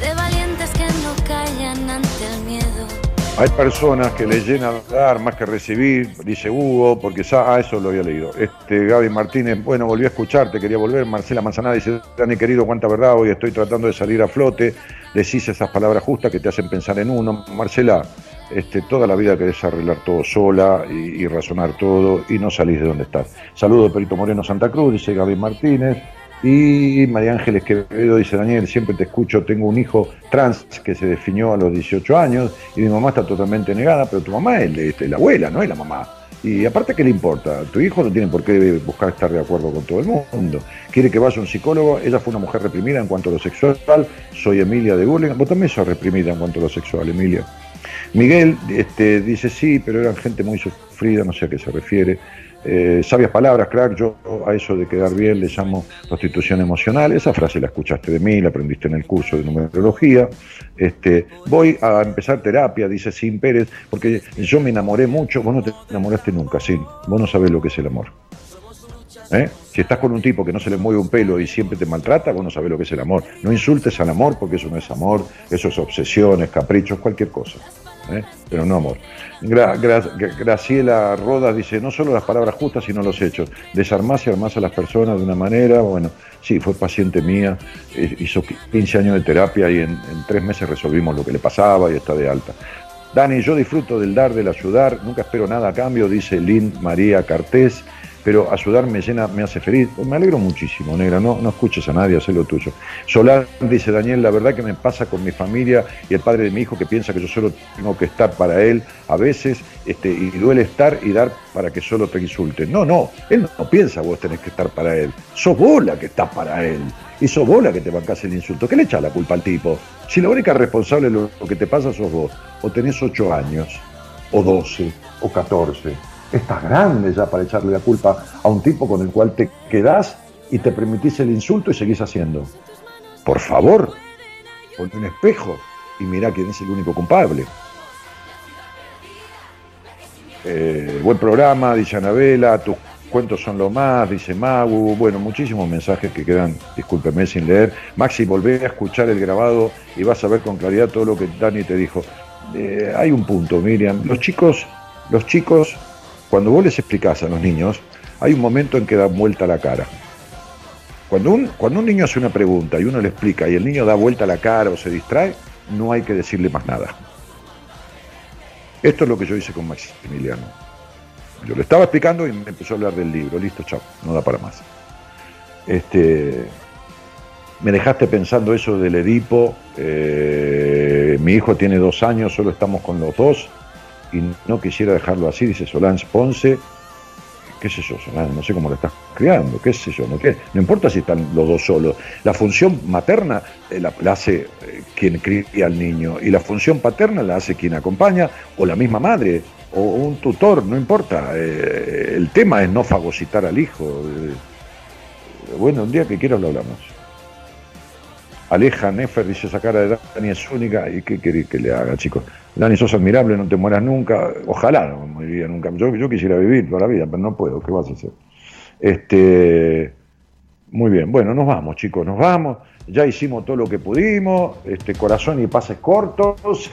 de valientes que no callan ante el miedo hay personas que le llenan dar más que recibir, dice Hugo, porque ah, eso lo había leído. Este Gaby Martínez, bueno, volví a escucharte, quería volver. Marcela Manzanada dice, Dani querido, cuánta verdad, hoy estoy tratando de salir a flote. Decís esas palabras justas que te hacen pensar en uno. Marcela, este, toda la vida querés arreglar todo sola y, y razonar todo y no salís de donde estás. Saludo Perito Moreno Santa Cruz, dice Gaby Martínez. Y María Ángeles Quevedo dice, Daniel, siempre te escucho, tengo un hijo trans que se definió a los 18 años y mi mamá está totalmente negada, pero tu mamá es, la abuela, no es la mamá. Y aparte, ¿qué le importa? Tu hijo no tiene por qué buscar estar de acuerdo con todo el mundo. Quiere que vaya un psicólogo. Ella fue una mujer reprimida en cuanto a lo sexual. Soy Emilia de Burlingame. Vos también sos reprimida en cuanto a lo sexual, Emilia. Miguel este, dice sí, pero eran gente muy sufrida, no sé a qué se refiere. Eh, sabias palabras, crack, yo a eso de quedar bien le llamo prostitución emocional. Esa frase la escuchaste de mí, la aprendiste en el curso de numerología. Este, voy a empezar terapia, dice Sin Pérez, porque yo me enamoré mucho, vos no te enamoraste nunca, Sin, vos no sabés lo que es el amor. ¿Eh? Si estás con un tipo que no se le mueve un pelo y siempre te maltrata, vos no sabés lo que es el amor. No insultes al amor porque eso no es amor, eso es obsesiones, caprichos, cualquier cosa. ¿Eh? pero no amor. Graciela Rodas dice, no solo las palabras justas, sino los hechos. Desarmás y armás a las personas de una manera, bueno, sí, fue paciente mía, eh, hizo 15 años de terapia y en, en tres meses resolvimos lo que le pasaba y está de alta. Dani, yo disfruto del dar, del ayudar, nunca espero nada a cambio, dice Lynn María Cartés pero ayudar me llena, me hace feliz. Me alegro muchísimo, negra, no, no escuches a nadie, haz lo tuyo. Solán dice, Daniel, la verdad que me pasa con mi familia y el padre de mi hijo que piensa que yo solo tengo que estar para él a veces, este, y duele estar y dar para que solo te insulten. No, no, él no piensa vos tenés que estar para él, sos vos la que estás para él. Y sos vos la que te bancás el insulto. ¿Qué le echa la culpa al tipo? Si la única responsable de lo que te pasa sos vos, o tenés ocho años, o doce, o catorce estás grande ya para echarle la culpa a un tipo con el cual te quedás y te permitís el insulto y seguís haciendo. Por favor, ponte un espejo y mira quién es el único culpable. Eh, buen programa, dice Anabela, tus cuentos son lo más, dice Magu, bueno, muchísimos mensajes que quedan, discúlpeme sin leer. Maxi, volvé a escuchar el grabado y vas a ver con claridad todo lo que Dani te dijo. Eh, hay un punto, Miriam, los chicos, los chicos cuando vos les explicás a los niños, hay un momento en que dan vuelta la cara. Cuando un, cuando un niño hace una pregunta y uno le explica y el niño da vuelta la cara o se distrae, no hay que decirle más nada. Esto es lo que yo hice con Maximiliano. Yo le estaba explicando y me empezó a hablar del libro. Listo, chao, no da para más. Este, me dejaste pensando eso del Edipo. Eh, mi hijo tiene dos años, solo estamos con los dos y no quisiera dejarlo así, dice Solange Ponce, qué sé yo, Solange, no sé cómo lo estás criando, qué sé yo, no, ¿Qué? no importa si están los dos solos, la función materna eh, la, hace eh, quien cría al niño y la función paterna la hace quien acompaña o la misma madre o un tutor, no importa, eh, el tema es no fagocitar al hijo. bueno, un día que quieras lo hablamos. Aleja Nefer dice esa cara de Dani es única. ¿Y qué querés que le haga, chicos? Dani, sos admirable, no te mueras nunca. Ojalá no moriría nunca. Yo, yo quisiera vivir toda la vida, pero no puedo. ¿Qué vas a hacer? Este, muy bien. Bueno, nos vamos, chicos, nos vamos. Ya hicimos todo lo que pudimos. Este, corazón y pases cortos.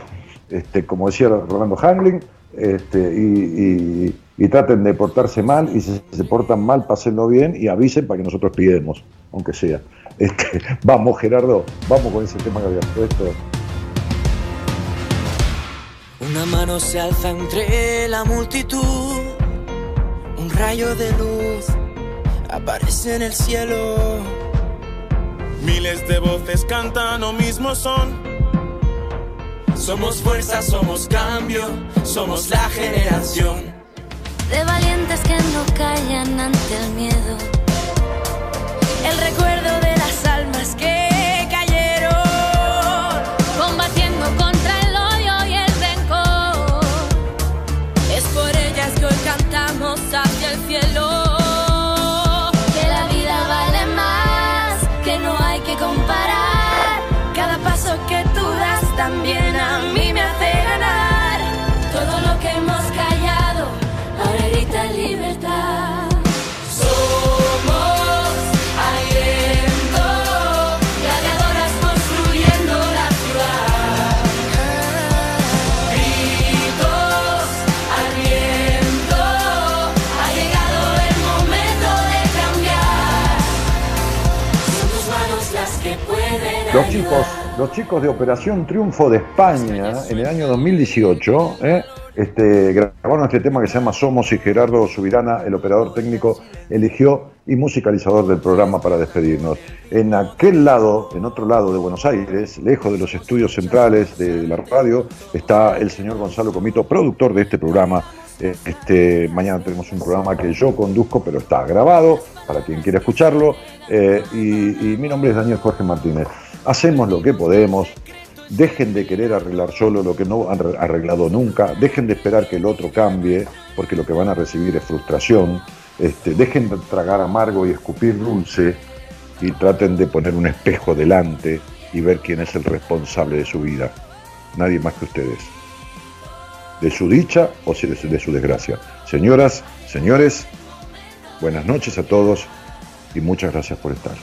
Este, como decía Rolando Hangling. Este, y, y, traten de portarse mal. Y si se portan mal, pásenlo bien y avisen para que nosotros pidemos, aunque sea. Este, vamos, Gerardo, vamos con ese tema que habías puesto. Una mano se alza entre la multitud, un rayo de luz aparece en el cielo. Miles de voces cantan o mismo son. Somos fuerza, somos cambio, somos la generación. De valientes que no callan ante el miedo. El recuerdo de almas que Los chicos, los chicos de Operación Triunfo de España en el año 2018 ¿eh? este, grabaron este tema que se llama Somos y Gerardo Subirana, el operador técnico, eligió y musicalizador del programa para despedirnos. En aquel lado, en otro lado de Buenos Aires, lejos de los estudios centrales de la radio, está el señor Gonzalo Comito, productor de este programa. Eh, Este, mañana tenemos un programa que yo conduzco, pero está grabado para quien quiera escucharlo. Eh, y, y mi nombre es Daniel Jorge Martínez. Hacemos lo que podemos, dejen de querer arreglar solo lo que no han arreglado nunca, dejen de esperar que el otro cambie, porque lo que van a recibir es frustración, este, dejen de tragar amargo y escupir dulce y traten de poner un espejo delante y ver quién es el responsable de su vida. Nadie más que ustedes. De su dicha o de su desgracia. Señoras, señores, buenas noches a todos y muchas gracias por estar.